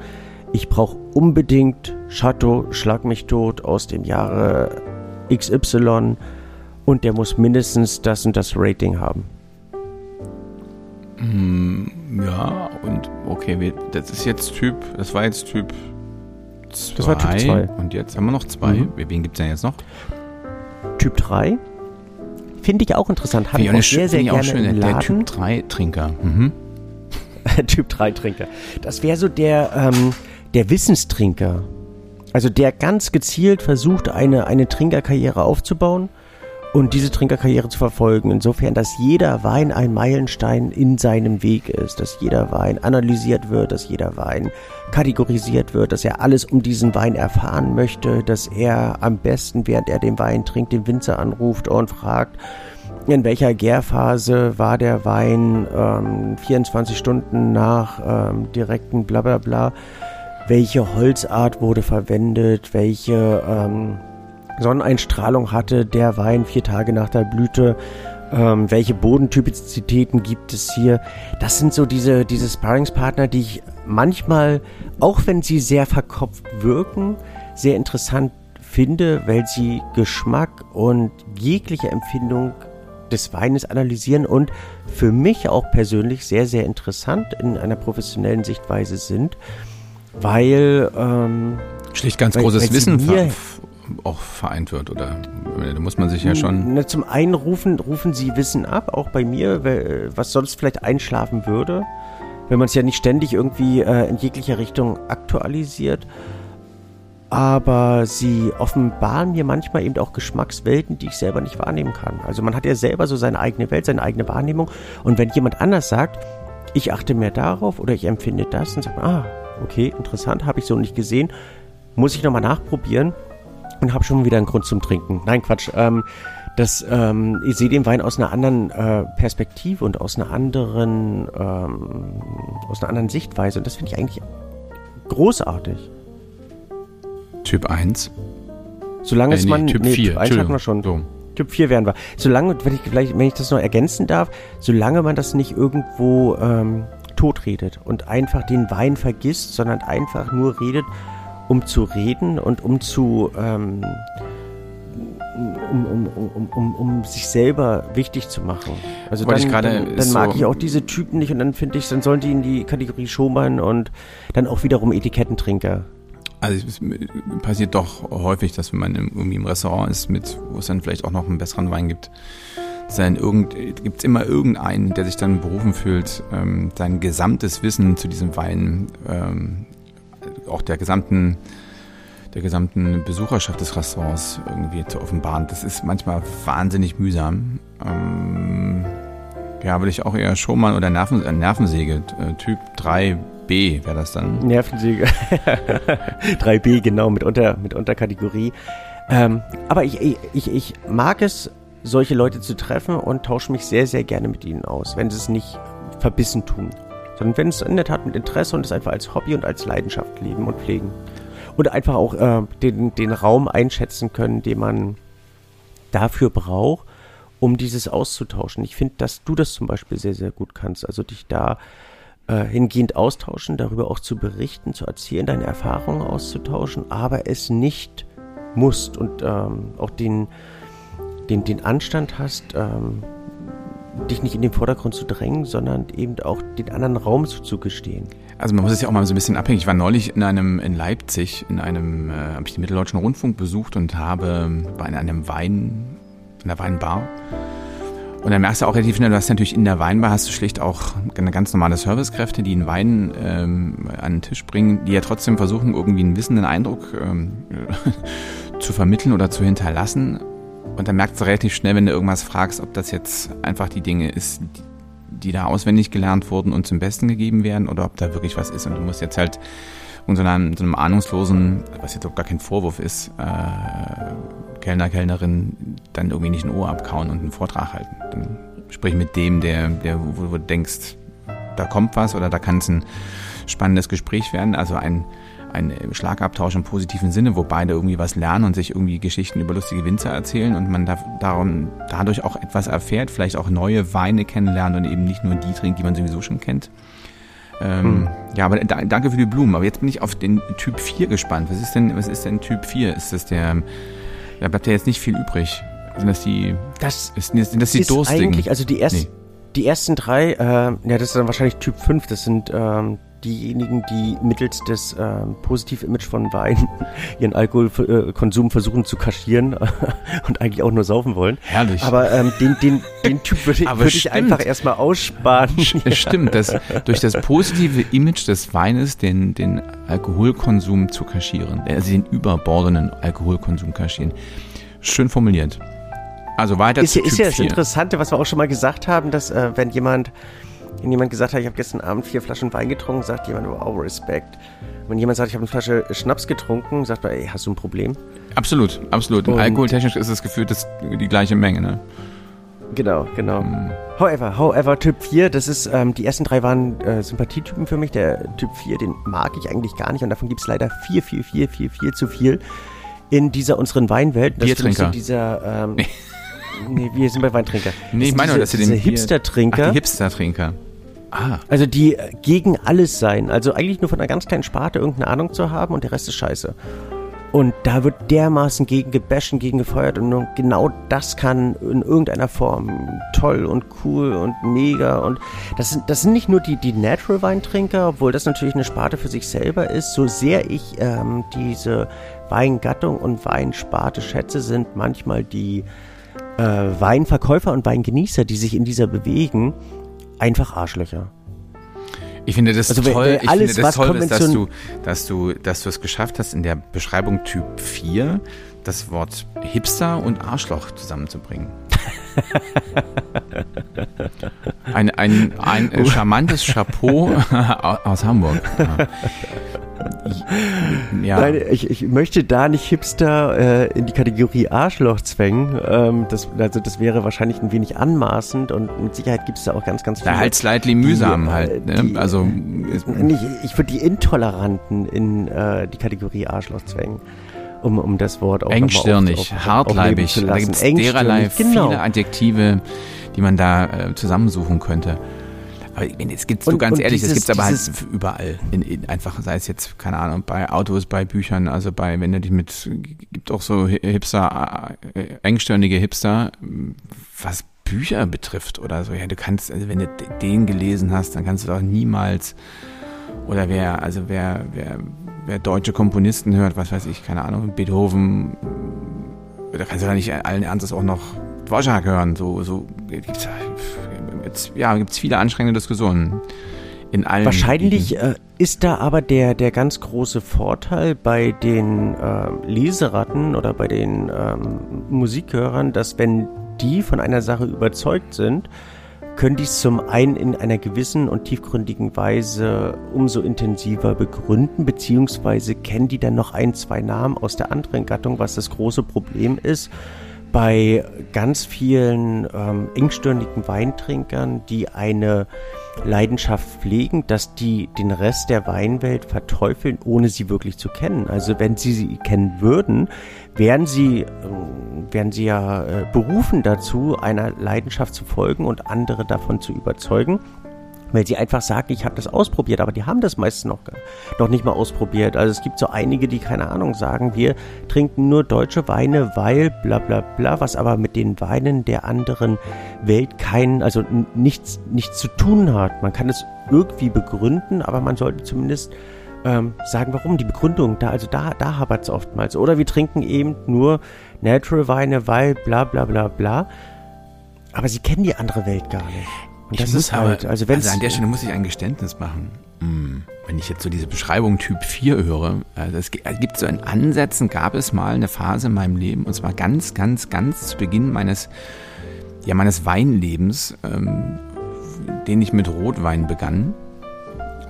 Speaker 1: ich brauche unbedingt Chateau, Schlag mich tot aus dem Jahre XY und der muss mindestens das und das Rating haben.
Speaker 2: Mm, ja, und okay, das ist jetzt Typ, das war jetzt Typ 2. Das war Typ 2. Und jetzt haben wir noch zwei. Mhm. Wen gibt es denn jetzt noch?
Speaker 1: Typ 3. Finde ich auch interessant. Habe ich auch sehr, sehr gerne schön, im
Speaker 2: Der Typ 3 Trinker. Mhm. *laughs*
Speaker 1: typ 3 Trinker. Das wäre so der, ähm, der Wissenstrinker. Also der ganz gezielt versucht, eine, eine Trinkerkarriere aufzubauen und diese Trinkerkarriere zu verfolgen. Insofern, dass jeder Wein ein Meilenstein in seinem Weg ist, dass jeder Wein analysiert wird, dass jeder Wein kategorisiert wird, dass er alles um diesen Wein erfahren möchte, dass er am besten, während er den Wein trinkt, den Winzer anruft und fragt, in welcher Gärphase war der Wein ähm, 24 Stunden nach ähm, direkten Blablabla, welche Holzart wurde verwendet, welche ähm, Sonneneinstrahlung hatte der Wein vier Tage nach der Blüte. Ähm, welche Bodentypizitäten gibt es hier? Das sind so diese, diese Sparringspartner, die ich manchmal, auch wenn sie sehr verkopft wirken, sehr interessant finde, weil sie Geschmack und jegliche Empfindung des Weines analysieren und für mich auch persönlich sehr, sehr interessant in einer professionellen Sichtweise sind, weil ähm,
Speaker 2: schlicht ganz weil, großes weil Wissen auch vereint wird, oder? Da muss man sich ja schon.
Speaker 1: Na, zum einen rufen, rufen sie Wissen ab, auch bei mir, was sonst vielleicht einschlafen würde, wenn man es ja nicht ständig irgendwie äh, in jeglicher Richtung aktualisiert. Aber sie offenbaren mir manchmal eben auch Geschmackswelten, die ich selber nicht wahrnehmen kann. Also man hat ja selber so seine eigene Welt, seine eigene Wahrnehmung. Und wenn jemand anders sagt, ich achte mehr darauf oder ich empfinde das, dann sagt man, ah, okay, interessant, habe ich so nicht gesehen. Muss ich nochmal nachprobieren und habe schon wieder einen Grund zum Trinken. Nein, Quatsch. Ähm, das, ähm, ich sehe den Wein aus einer anderen äh, Perspektive und aus einer anderen, ähm, aus einer anderen Sichtweise. Und das finde ich eigentlich großartig.
Speaker 2: Typ 1?
Speaker 1: Solange
Speaker 2: Äh,
Speaker 1: es
Speaker 2: nee,
Speaker 1: man.
Speaker 2: Typ
Speaker 1: nee,
Speaker 2: 4,
Speaker 1: Typ 1 hatten wir schon.
Speaker 2: So.
Speaker 1: Typ 4 wären wir. Solange, wenn ich, vielleicht, wenn ich das noch ergänzen darf, solange man das nicht irgendwo ähm, totredet und einfach den Wein vergisst, sondern einfach nur redet, um zu reden und um zu. Ähm, um, um, um, um, um, sich selber wichtig zu machen. Also
Speaker 2: Wollte
Speaker 1: dann, dann, dann
Speaker 2: so-
Speaker 1: mag ich auch diese Typen nicht und dann finde ich, dann sollen die in die Kategorie Showman und dann auch wiederum Etikettentrinker.
Speaker 2: Also es passiert doch häufig, dass wenn man im, irgendwie im Restaurant ist, mit, wo es dann vielleicht auch noch einen besseren Wein gibt, gibt es immer irgendeinen, der sich dann berufen fühlt, ähm, sein gesamtes Wissen zu diesem Wein, ähm, auch der gesamten, der gesamten Besucherschaft des Restaurants irgendwie zu offenbaren. Das ist manchmal wahnsinnig mühsam. Ähm, ja, würde ich auch eher Showman oder Nerven, äh, Nervensäge, äh, Typ 3b wäre das dann.
Speaker 1: Nervensäge. *laughs* 3b, genau, mit, unter, mit Unterkategorie. Ähm, aber ich, ich, ich mag es, solche Leute zu treffen und tausche mich sehr, sehr gerne mit ihnen aus, wenn sie es nicht verbissen tun. Sondern wenn es in der Tat mit Interesse und es einfach als Hobby und als Leidenschaft leben und pflegen. Und einfach auch äh, den, den Raum einschätzen können, den man dafür braucht, um dieses auszutauschen. Ich finde, dass du das zum Beispiel sehr, sehr gut kannst. Also dich da äh, hingehend austauschen, darüber auch zu berichten, zu erzählen, deine Erfahrungen auszutauschen, aber es nicht musst und ähm, auch den, den, den Anstand hast, ähm, dich nicht in den Vordergrund zu drängen, sondern eben auch den anderen Raum zuzugestehen.
Speaker 2: Also man muss es ja auch mal so ein bisschen abhängig. Ich war neulich in einem in Leipzig in einem äh, habe ich den Mitteldeutschen Rundfunk besucht und habe war in einem Wein in einer Weinbar. Und dann merkst du auch relativ schnell, du hast natürlich in der Weinbar hast du schlicht auch ganz normale Servicekräfte, die einen Wein ähm, an den Tisch bringen, die ja trotzdem versuchen, irgendwie einen wissenden Eindruck ähm, *laughs* zu vermitteln oder zu hinterlassen. Und dann merkst du relativ schnell, wenn du irgendwas fragst, ob das jetzt einfach die Dinge ist, die, da auswendig gelernt wurden und zum Besten gegeben werden oder ob da wirklich was ist. Und du musst jetzt halt in so einem, so einem ahnungslosen, was jetzt auch gar kein Vorwurf ist, äh, Kellner, Kellnerin dann irgendwie nicht ein Ohr abkauen und einen Vortrag halten. Dann sprich mit dem, der, der wo, wo du denkst, da kommt was oder da kann es ein spannendes Gespräch werden. Also ein, ein Schlagabtausch im positiven Sinne, wo beide irgendwie was lernen und sich irgendwie Geschichten über lustige Winzer erzählen und man da, darum, dadurch auch etwas erfährt, vielleicht auch neue Weine kennenlernt und eben nicht nur die trinkt, die man sowieso schon kennt. Ähm,
Speaker 1: Hm.
Speaker 2: Ja, aber da, danke für die Blumen. Aber jetzt bin ich auf den Typ 4 gespannt. Was ist denn, was ist denn Typ 4? Ist das der, da bleibt ja jetzt nicht viel übrig. Sind das die,
Speaker 1: Das
Speaker 2: ist, sind das die
Speaker 1: ist
Speaker 2: Durstigen?
Speaker 1: eigentlich, also die, erst,
Speaker 2: Nee.
Speaker 1: die ersten drei, äh, ja, das ist dann wahrscheinlich Typ 5, das sind ähm, diejenigen, die mittels des ähm, positiven Image von Wein *laughs* ihren Alkoholkonsum versuchen zu kaschieren *laughs* und eigentlich auch nur saufen wollen.
Speaker 2: Herrlich.
Speaker 1: Aber ähm, den, den, den *laughs* Typ würde ich, würde ich einfach erstmal aussparen.
Speaker 2: Es stimmt, dass durch das positive Image des Weines den, den Alkoholkonsum zu kaschieren, also den überbordenden Alkoholkonsum kaschieren. Schön formuliert. Also weiter
Speaker 1: ist
Speaker 2: zu
Speaker 1: ja, ist
Speaker 2: Typ
Speaker 1: ja das
Speaker 2: 4.
Speaker 1: Interessante, was wir auch schon mal gesagt haben, dass äh, wenn jemand wenn jemand gesagt hat, ich habe gestern Abend vier Flaschen Wein getrunken, sagt jemand, wow, Respekt. Wenn jemand sagt, ich habe eine Flasche Schnaps getrunken, sagt man, ey, hast du ein Problem?
Speaker 2: Absolut, absolut. Und alkoholtechnisch ist es gefühlt das, die gleiche Menge. Ne?
Speaker 1: Genau, genau.
Speaker 2: Hm.
Speaker 1: However, however, Typ 4, das ist, ähm, die ersten drei waren äh, Sympathietypen für mich. Der Typ 4, den mag ich eigentlich gar nicht und davon gibt es leider viel, viel, viel, viel, viel zu viel in dieser unseren Weinwelt. Das
Speaker 2: Biertrinker.
Speaker 1: Dieser, ähm, nee, wir sind bei Weintrinker.
Speaker 2: Nee, ich
Speaker 1: Das
Speaker 2: meine
Speaker 1: sind
Speaker 2: nur, dass sie den
Speaker 1: Hipster-Trinker.
Speaker 2: Ach, die Hipster-Trinker. Ah,
Speaker 1: Also die äh, gegen alles sein. Also eigentlich nur von einer ganz kleinen Sparte irgendeine Ahnung zu haben und der Rest ist scheiße. Und da wird dermaßen gegen gebasht und gegen gefeuert und genau das kann in irgendeiner Form toll und cool und mega und das sind, das sind nicht nur die, die Natural Weintrinker, obwohl das natürlich eine Sparte für sich selber ist, so sehr ich ähm, diese Weingattung und Weinsparte schätze, sind manchmal die äh, Weinverkäufer und Weingenießer, die sich in dieser bewegen, einfach Arschlöcher.
Speaker 2: ich finde das
Speaker 1: Also,
Speaker 2: toll. ich
Speaker 1: alles,
Speaker 2: finde das toll, dass, dass du, dass du, dass du es geschafft hast, in der Beschreibung Typ 4 das Wort Hipster und Arschloch zusammenzubringen. *laughs* Ein, ein, ein äh, charmantes Chapeau *laughs* aus Hamburg. *laughs* Ja. *laughs*
Speaker 1: ja. Nein, ich, ich möchte da nicht Hipster äh, in die Kategorie Arschloch zwängen. Ähm, das, also das wäre wahrscheinlich ein wenig anmaßend und mit Sicherheit gibt es da auch ganz, ganz viele.
Speaker 2: Da halt slightly mühsam die, halt. Ne? Die, also
Speaker 1: ich, ich würde die Intoleranten in äh, die Kategorie Arschloch zwängen um, um das Wort
Speaker 2: auch Engstirnig, auf, auf, hartleibig. Da gibt es dererlei genau. viele Adjektive, die man da äh, zusammensuchen könnte. Aber jetzt gibt's und, du ganz ehrlich, dieses, das gibt's aber halt überall. In, in, einfach, sei es jetzt, keine Ahnung, bei Autos, bei Büchern, also bei, wenn du dich mit, gibt auch so Hipster, äh, engstirnige Hipster, was Bücher betrifft oder so. Ja, du kannst, also wenn du den gelesen hast, dann kannst du doch niemals, oder wer, also wer, wer, wer deutsche Komponisten hört, was weiß ich, keine Ahnung, Beethoven, da kannst du da nicht allen Ernstes auch noch Dvorak hören. So, so gibt's, ja, gibt's viele anstrengende Diskussionen. In allen
Speaker 1: Wahrscheinlich äh, ist da aber der, der ganz große Vorteil bei den äh, Leseratten oder bei den ähm, Musikhörern, dass wenn die von einer Sache überzeugt sind, können dies zum einen in einer gewissen und tiefgründigen Weise umso intensiver begründen, beziehungsweise kennen die dann noch ein, zwei Namen aus der anderen Gattung, was das große Problem ist bei ganz vielen ähm, engstirnigen Weintrinkern, die eine Leidenschaft pflegen, dass die den Rest der Weinwelt verteufeln, ohne sie wirklich zu kennen. Also wenn sie sie kennen würden, wären sie, äh, wären sie ja äh, berufen dazu, einer Leidenschaft zu folgen und andere davon zu überzeugen weil sie einfach sagen, ich habe das ausprobiert, aber die haben das meistens noch, noch nicht mal ausprobiert. Also es gibt so einige, die keine Ahnung sagen, wir trinken nur deutsche Weine, weil bla bla bla, was aber mit den Weinen der anderen Welt keinen, also nichts, nichts zu tun hat. Man kann es irgendwie begründen, aber man sollte zumindest ähm, sagen, warum die Begründung da, also da, da hapert es oftmals. Oder wir trinken eben nur Natural Weine, weil bla bla bla bla. Aber sie kennen die andere Welt gar nicht.
Speaker 2: Und das ist halt, also wenn also an der Stelle muss ich ein Geständnis machen. Hm, wenn ich jetzt so diese Beschreibung Typ 4 höre, also es gibt so in Ansätzen, gab es mal eine Phase in meinem Leben, und zwar ganz, ganz, ganz zu Beginn meines, ja, meines Weinlebens, ähm, den ich mit Rotwein begann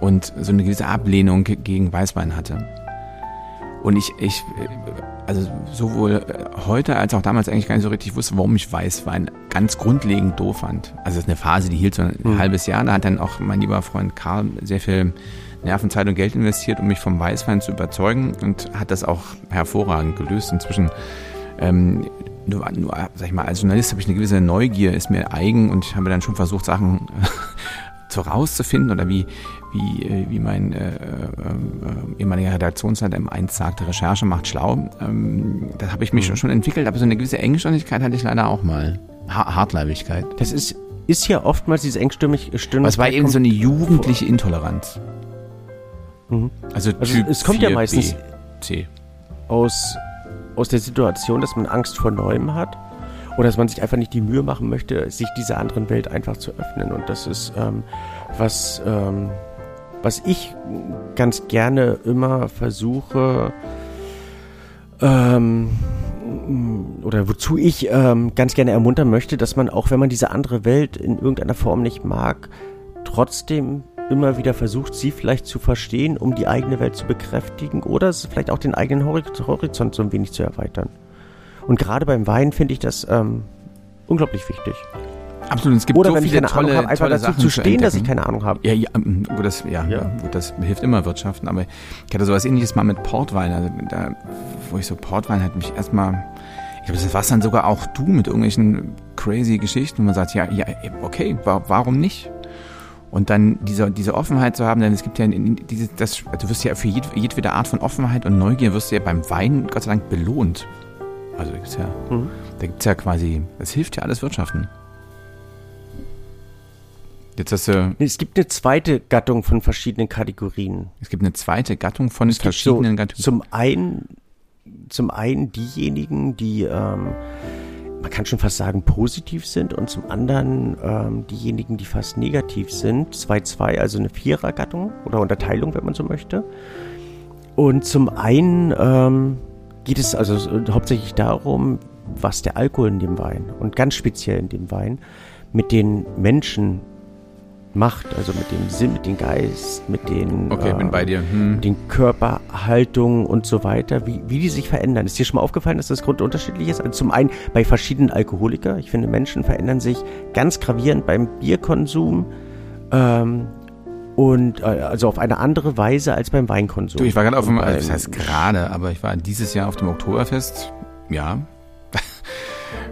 Speaker 2: und so eine gewisse Ablehnung gegen Weißwein hatte. Und ich, ich, also sowohl heute als auch damals eigentlich gar nicht so richtig wusste, warum ich Weißwein ganz grundlegend doof fand. Also das ist eine Phase, die hielt so ein mhm. halbes Jahr. Da hat dann auch mein lieber Freund Karl sehr viel Nervenzeit und Geld investiert, um mich vom Weißwein zu überzeugen und hat das auch hervorragend gelöst. Inzwischen ähm, nur, nur, sag ich mal, als Journalist habe ich eine gewisse Neugier, ist mir eigen und ich habe dann schon versucht, Sachen *laughs* so rauszufinden oder wie, wie, äh, wie mein äh, äh, äh, ehemaliger Redaktionsleiter M1 sagte, Recherche macht schlau. Ähm, da habe ich mich mhm. schon entwickelt, aber so eine gewisse Engstirnigkeit hatte ich leider auch mal. Ha Hartleibigkeit.
Speaker 1: Das ist, ist ja oftmals diese Engstimmigkeit.
Speaker 2: Es war eben so eine jugendliche vor. Intoleranz.
Speaker 1: Mhm. Also, also typ es kommt ja meistens B, C. Aus, aus der Situation, dass man Angst vor Neuem hat oder dass man sich einfach nicht die Mühe machen möchte, sich dieser anderen Welt einfach zu öffnen. Und das ist ähm, was, ähm, was ich ganz gerne immer versuche, ähm, oder wozu ich ähm, ganz gerne ermuntern möchte, dass man auch, wenn man diese andere Welt in irgendeiner Form nicht mag, trotzdem immer wieder versucht, sie vielleicht zu verstehen, um die eigene Welt zu bekräftigen oder vielleicht auch den eigenen Horizont so ein wenig zu erweitern. Und gerade beim Wein finde ich das ähm, unglaublich wichtig.
Speaker 2: Absolut, es gibt
Speaker 1: Oder
Speaker 2: so
Speaker 1: wenn
Speaker 2: viele
Speaker 1: ich keine
Speaker 2: tolle,
Speaker 1: Ahnung habe, einfach dazu Sachen zu stehen, dass ich keine Ahnung habe.
Speaker 2: Ja, ja, ähm, gut, das, ja, ja. Gut, das hilft immer Wirtschaften, aber ich hatte sowas ähnliches mal mit Portwein, also da, wo ich so Portwein hat mich erstmal, ich glaube, das warst dann sogar auch du mit irgendwelchen crazy Geschichten, wo man sagt, ja, ja, okay, warum nicht? Und dann diese, diese Offenheit zu haben, denn es gibt ja diese, das, du wirst ja für jed, jedwede Art von Offenheit und Neugier wirst du ja beim Wein Gott sei Dank belohnt. Also da gibt's ja, mhm. da gibt's ja quasi, das hilft ja alles Wirtschaften.
Speaker 1: Jetzt hast du. Es gibt eine zweite Gattung von verschiedenen Kategorien.
Speaker 2: Es gibt eine zweite Gattung von es verschiedenen so, Gattungen.
Speaker 1: Zum einen, zum einen diejenigen, die, ähm, man kann schon fast sagen, positiv sind und zum anderen ähm, diejenigen, die fast negativ sind. 2-2, also eine Vierergattung oder Unterteilung, wenn man so möchte. Und zum einen ähm, geht es also hauptsächlich darum, was der Alkohol in dem Wein und ganz speziell in dem Wein mit den Menschen macht, also mit dem Sinn, mit dem Geist, mit den,
Speaker 2: okay, bin bei dir. Hm.
Speaker 1: den Körperhaltungen und so weiter, wie, wie die sich verändern. Ist dir schon mal aufgefallen, dass das grundunterschiedlich ist? Also zum einen bei verschiedenen Alkoholikern. Ich finde, Menschen verändern sich ganz gravierend beim Bierkonsum. Ähm, und äh, also auf eine andere Weise als beim Weinkonsum.
Speaker 2: Du, ich war gerade auf dem, also das heißt gerade, aber ich war dieses Jahr auf dem Oktoberfest. Ja.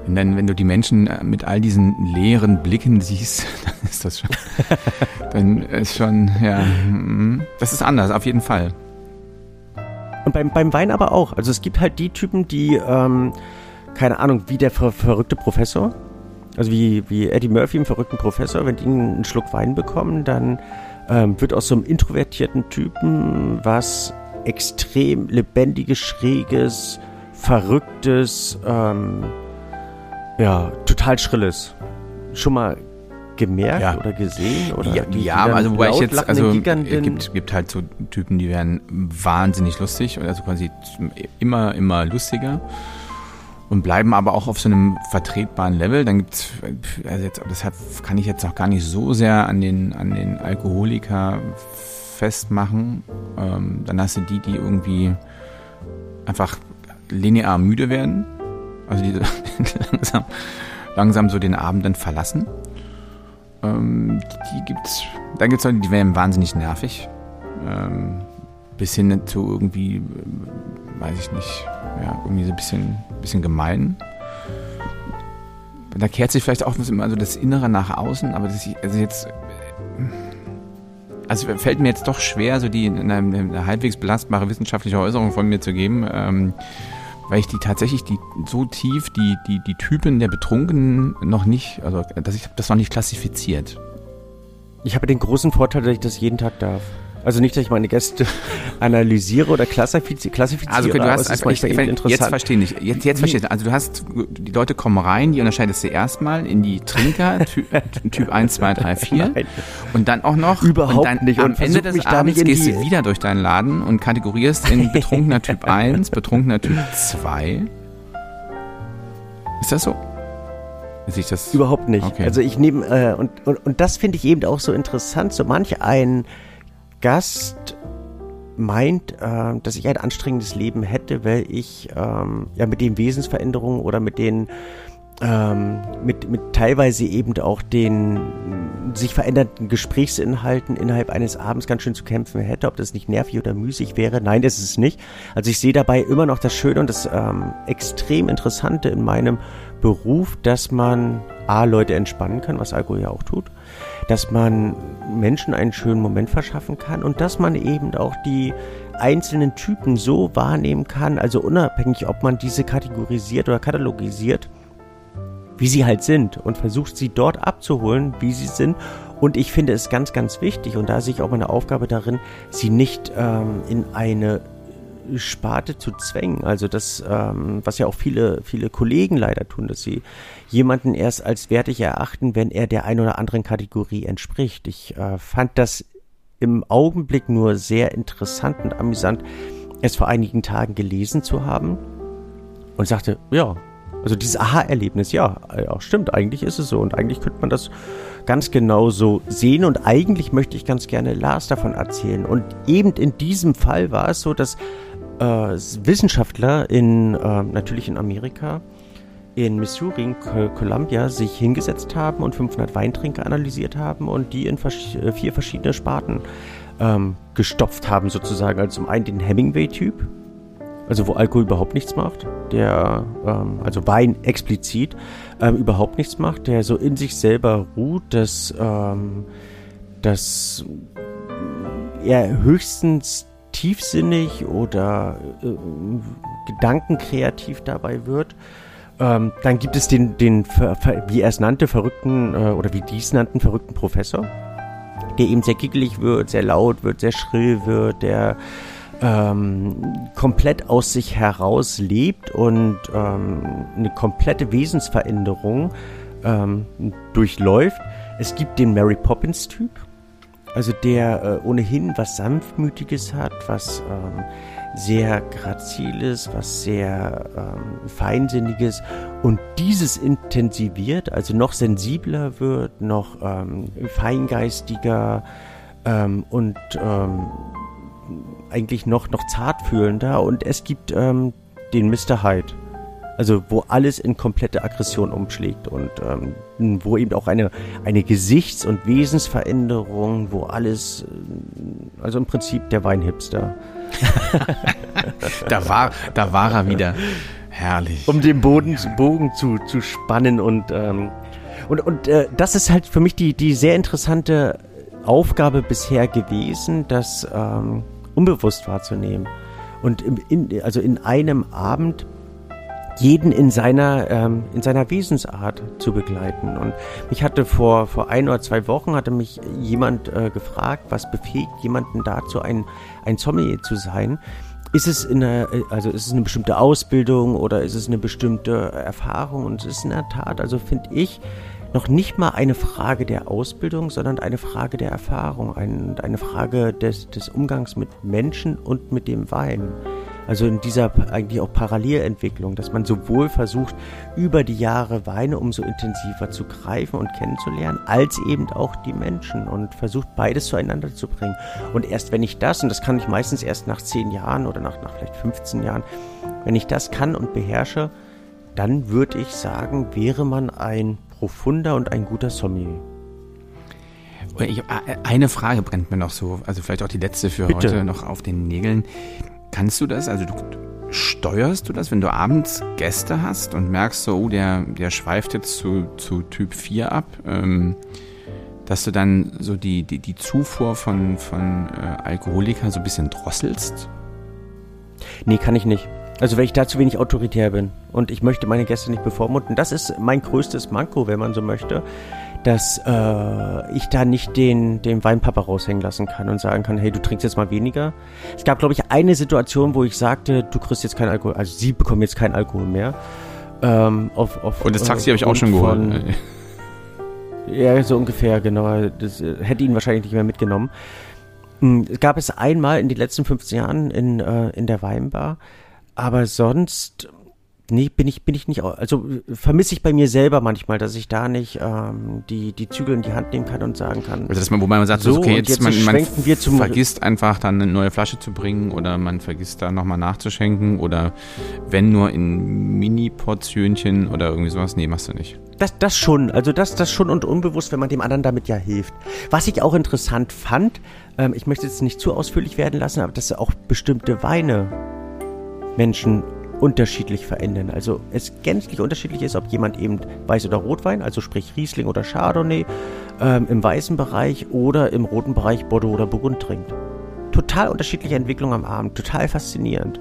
Speaker 2: Und dann, wenn du die Menschen äh, mit all diesen leeren Blicken siehst, *laughs* dann ist das schon, *laughs* dann ist schon, ja, mm, das ist anders, auf jeden Fall.
Speaker 1: Und beim, beim Wein aber auch. Also es gibt halt die Typen, die, ähm, keine Ahnung, wie der ver verrückte Professor, also wie, wie Eddie Murphy im verrückten Professor, wenn die einen Schluck Wein bekommen, dann ähm, wird aus so einem introvertierten Typen was extrem lebendiges, schräges, verrücktes, ähm, ja, total schrilles. Schon mal gemerkt
Speaker 2: Ja.
Speaker 1: oder gesehen? Oder
Speaker 2: ja, ja also wobei ich jetzt, also es gibt, gibt halt so Typen, die werden wahnsinnig lustig, also quasi immer, immer lustiger und bleiben aber auch auf so einem vertretbaren Level. Dann gibt's, also jetzt, das hat, kann ich jetzt noch gar nicht so sehr an den, an den Alkoholiker festmachen. Ähm, dann hast du die, die irgendwie einfach linear müde werden, also die *laughs* langsam, langsam so den Abend dann verlassen. Ähm, die, die gibt's. Dann gibt's Leute, die werden wahnsinnig nervig. Ähm, bis hin zu irgendwie, äh, weiß ich nicht, ja, irgendwie so ein bisschen, bisschen gemein. Da kehrt sich vielleicht auch immer also das Innere nach außen, aber das, also jetzt, äh, also fällt mir jetzt doch schwer, so die eine, eine halbwegs belastbare wissenschaftliche Äußerung von mir zu geben, ähm, weil ich die tatsächlich die so tief die die die Typen der Betrunkenen noch nicht, also dass ich das noch nicht klassifiziert.
Speaker 1: Ich habe den großen Vorteil, dass ich das jeden Tag darf. Also nicht, dass ich meine Gäste *laughs* analysiere oder klassifiziere, klassifiziere
Speaker 2: Also du
Speaker 1: aber
Speaker 2: hast einfach, ich, ich, jetzt
Speaker 1: interessant.
Speaker 2: verstehe ich. Jetzt, jetzt verstehe ich. Also du hast, die Leute kommen rein, die unterscheidest du erstmal in die Trinker, *laughs* Typ, typ 1, 2, 3, 4.
Speaker 1: Nein.
Speaker 2: Und dann auch noch.
Speaker 1: Überhaupt
Speaker 2: und dann
Speaker 1: nicht.
Speaker 2: Am
Speaker 1: Und
Speaker 2: Ende
Speaker 1: versuch
Speaker 2: des Abends gehst du wieder durch deinen Laden und kategorierst in *laughs* betrunkener Typ 1, betrunkener Typ 2. Ist das so? Sehe ich das?
Speaker 1: Überhaupt nicht.
Speaker 2: Okay.
Speaker 1: Also ich nehme, äh, und, und, und das finde ich eben auch so interessant. So manch ein Gast meint, äh, dass ich ein anstrengendes Leben hätte, weil ich ähm, ja mit den Wesensveränderungen oder mit den ähm, mit, mit teilweise eben auch den sich verändernden Gesprächsinhalten innerhalb eines Abends ganz schön zu kämpfen hätte, ob das nicht nervig oder müßig wäre. Nein, das ist es nicht. Also ich sehe dabei immer noch das Schöne und das ähm, extrem Interessante in meinem Beruf, dass man A, Leute entspannen kann, was Alkohol ja auch tut, dass man Menschen einen schönen Moment verschaffen kann und dass man eben auch die einzelnen Typen so wahrnehmen kann, also unabhängig, ob man diese kategorisiert oder katalogisiert, wie sie halt sind und versucht sie dort abzuholen, wie sie sind. Und ich finde es ganz, ganz wichtig und da sehe ich auch meine Aufgabe darin, sie nicht ähm, in eine Sparte zu zwängen. Also das, ähm, was ja auch viele, viele Kollegen leider tun, dass sie jemanden erst als wertig erachten, wenn er der ein oder anderen Kategorie entspricht. Ich äh, fand das im Augenblick nur sehr interessant und amüsant, es vor einigen Tagen gelesen zu haben und sagte, ja, also dieses Aha-Erlebnis, ja, ja, stimmt, eigentlich ist es so und eigentlich könnte man das ganz genau so sehen und eigentlich möchte ich ganz gerne Lars davon erzählen. Und eben in diesem Fall war es so, dass äh, Wissenschaftler in, äh, natürlich in Amerika, in Missouri, in Col- Columbia, sich hingesetzt haben und 500 Weintrinker analysiert haben und die in vers äh, vier verschiedene Sparten ähm, gestopft haben sozusagen. Also zum einen den Hemingway-Typ, also wo Alkohol überhaupt nichts macht, der, ähm, also Wein explizit, ähm, überhaupt nichts macht, der so in sich selber ruht, dass, ähm, dass er höchstens tiefsinnig oder äh, gedankenkreativ dabei wird. Ähm, dann gibt es den, den wie er es nannte, verrückten, äh, oder wie die es nannten, verrückten Professor, der eben sehr giggelig wird, sehr laut wird, sehr schrill wird, der ähm, komplett aus sich heraus lebt und ähm, eine komplette Wesensveränderung ähm, durchläuft. Es gibt den Mary Poppins Typ, also der äh, ohnehin was sanftmütiges hat, was ähm, sehr graziles, was sehr ähm, feinsinniges und dieses intensiviert, also noch sensibler wird, noch ähm, feingeistiger ähm, und ähm, eigentlich noch, noch zartfühlender und es gibt ähm, den Mr. Hyde. Also wo alles in komplette Aggression umschlägt und ähm, wo eben auch eine, eine Gesichts- und Wesensveränderung, wo alles, äh, also im Prinzip der Weinhipster. *laughs*
Speaker 2: da, war, da war er wieder. Herrlich.
Speaker 1: Um den Boden, Bogen zu, zu spannen und, ähm, und, und äh, das ist halt für mich die, die sehr interessante Aufgabe bisher gewesen, das ähm, unbewusst wahrzunehmen. Und in, also in einem Abend jeden in seiner, ähm, in seiner Wesensart zu begleiten. Und mich hatte vor, vor ein oder zwei Wochen hatte mich jemand äh, gefragt, was befähigt jemanden dazu, ein, ein Sommelier zu sein. Ist es in einer, also ist es eine bestimmte Ausbildung oder ist es eine bestimmte Erfahrung? Und es ist in der Tat, also finde ich, noch nicht mal eine Frage der Ausbildung, sondern eine Frage der Erfahrung, ein, eine Frage des, des Umgangs mit Menschen und mit dem Wein. Also in dieser eigentlich auch Parallelentwicklung, dass man sowohl versucht, über die Jahre Weine umso intensiver zu greifen und kennenzulernen, als eben auch die Menschen und versucht beides zueinander zu bringen. Und erst wenn ich das, und das kann ich meistens erst nach zehn Jahren oder nach, nach vielleicht 15 Jahren, wenn ich das kann und beherrsche, dann würde ich sagen, wäre man ein profunder und ein guter Sommelier.
Speaker 2: Ich, eine Frage brennt mir noch so, also vielleicht auch die letzte für Bitte. heute noch auf den Nägeln. Kannst du das? Also du, steuerst du das, wenn du abends Gäste hast und merkst so, oh, der, der schweift jetzt zu, zu Typ 4 ab, ähm, dass du dann so die, die, die Zufuhr von, von äh, Alkoholikern so ein bisschen drosselst?
Speaker 1: Nee, kann ich nicht. Also wenn ich da zu wenig autoritär bin und ich möchte meine Gäste nicht bevormunden, das ist mein größtes Manko, wenn man so möchte dass äh, ich da nicht den, den Weinpapa raushängen lassen kann und sagen kann, hey, du trinkst jetzt mal weniger. Es gab, glaube ich, eine Situation, wo ich sagte, du kriegst jetzt keinen Alkohol, also sie bekommen jetzt keinen Alkohol mehr. Ähm, auf, auf,
Speaker 2: und das Taxi äh, habe ich auch schon geholt.
Speaker 1: ja, so ungefähr, genau. Das äh, hätte ihn wahrscheinlich nicht mehr mitgenommen. Hm, es gab es einmal in den letzten 15 Jahren in, äh, in der Weinbar, aber sonst Nee, bin ich, bin ich nicht, also vermisse ich bei mir selber manchmal, dass ich da nicht ähm, die, die Zügel in die Hand nehmen kann und sagen kann.
Speaker 2: Also dass man, wobei man sagt, so, okay, jetzt, jetzt man, man wir zum vergisst einfach dann eine neue Flasche zu bringen oder man vergisst da nochmal nachzuschenken oder wenn nur in Mini-Portionchen oder irgendwie sowas, nee, machst du nicht.
Speaker 1: Das, das schon, also das, das schon und unbewusst, wenn man dem anderen damit ja hilft. Was ich auch interessant fand, ähm, ich möchte jetzt nicht zu ausführlich werden lassen, aber dass auch bestimmte Weine Menschen unterschiedlich verändern. Also es gänzlich unterschiedlich ist, ob jemand eben Weiß- oder Rotwein, also sprich Riesling oder Chardonnay, ähm, im weißen Bereich oder im roten Bereich Bordeaux oder Burgund trinkt. Total unterschiedliche Entwicklung am Abend, total faszinierend.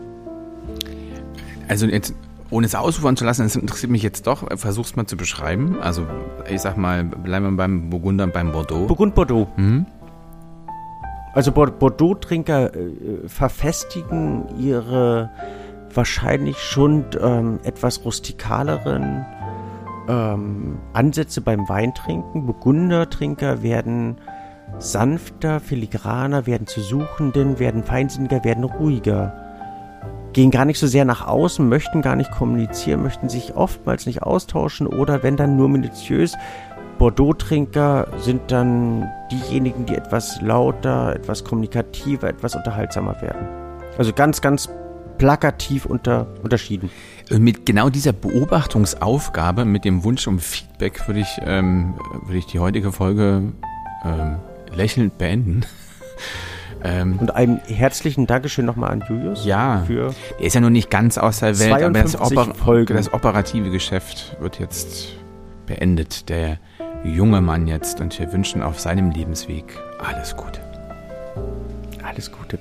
Speaker 2: Also jetzt, ohne es ausufern zu lassen, das interessiert mich jetzt doch, versuch's mal zu beschreiben. Also ich sag mal, bleiben wir beim Burgunder und beim Bordeaux.
Speaker 1: Burgund Bordeaux. Mhm. Also Bordeaux-Trinker äh, verfestigen ihre wahrscheinlich schon ähm, etwas rustikaleren ähm, Ansätze beim Weintrinken. Burgundertrinker werden sanfter, filigraner, werden zu Suchenden, werden feinsinniger, werden ruhiger. Gehen gar nicht so sehr nach außen, möchten gar nicht kommunizieren, möchten sich oftmals nicht austauschen oder wenn dann nur minutiös. Bordeaux-Trinker sind dann diejenigen, die etwas lauter, etwas kommunikativer, etwas unterhaltsamer werden. Also ganz, ganz plakativ unter, unterschieden.
Speaker 2: Mit genau dieser Beobachtungsaufgabe, mit dem Wunsch um Feedback, würde ich, ähm, würde ich die heutige Folge ähm, lächelnd beenden. *laughs*
Speaker 1: Ähm, Und einem herzlichen Dankeschön nochmal an Julius.
Speaker 2: Ja, für der ist ja noch nicht ganz aus der Welt, aber das, Oper das operative Geschäft wird jetzt beendet. Der junge Mann jetzt und wir wünschen auf seinem Lebensweg alles Gute.
Speaker 1: Alles Gute.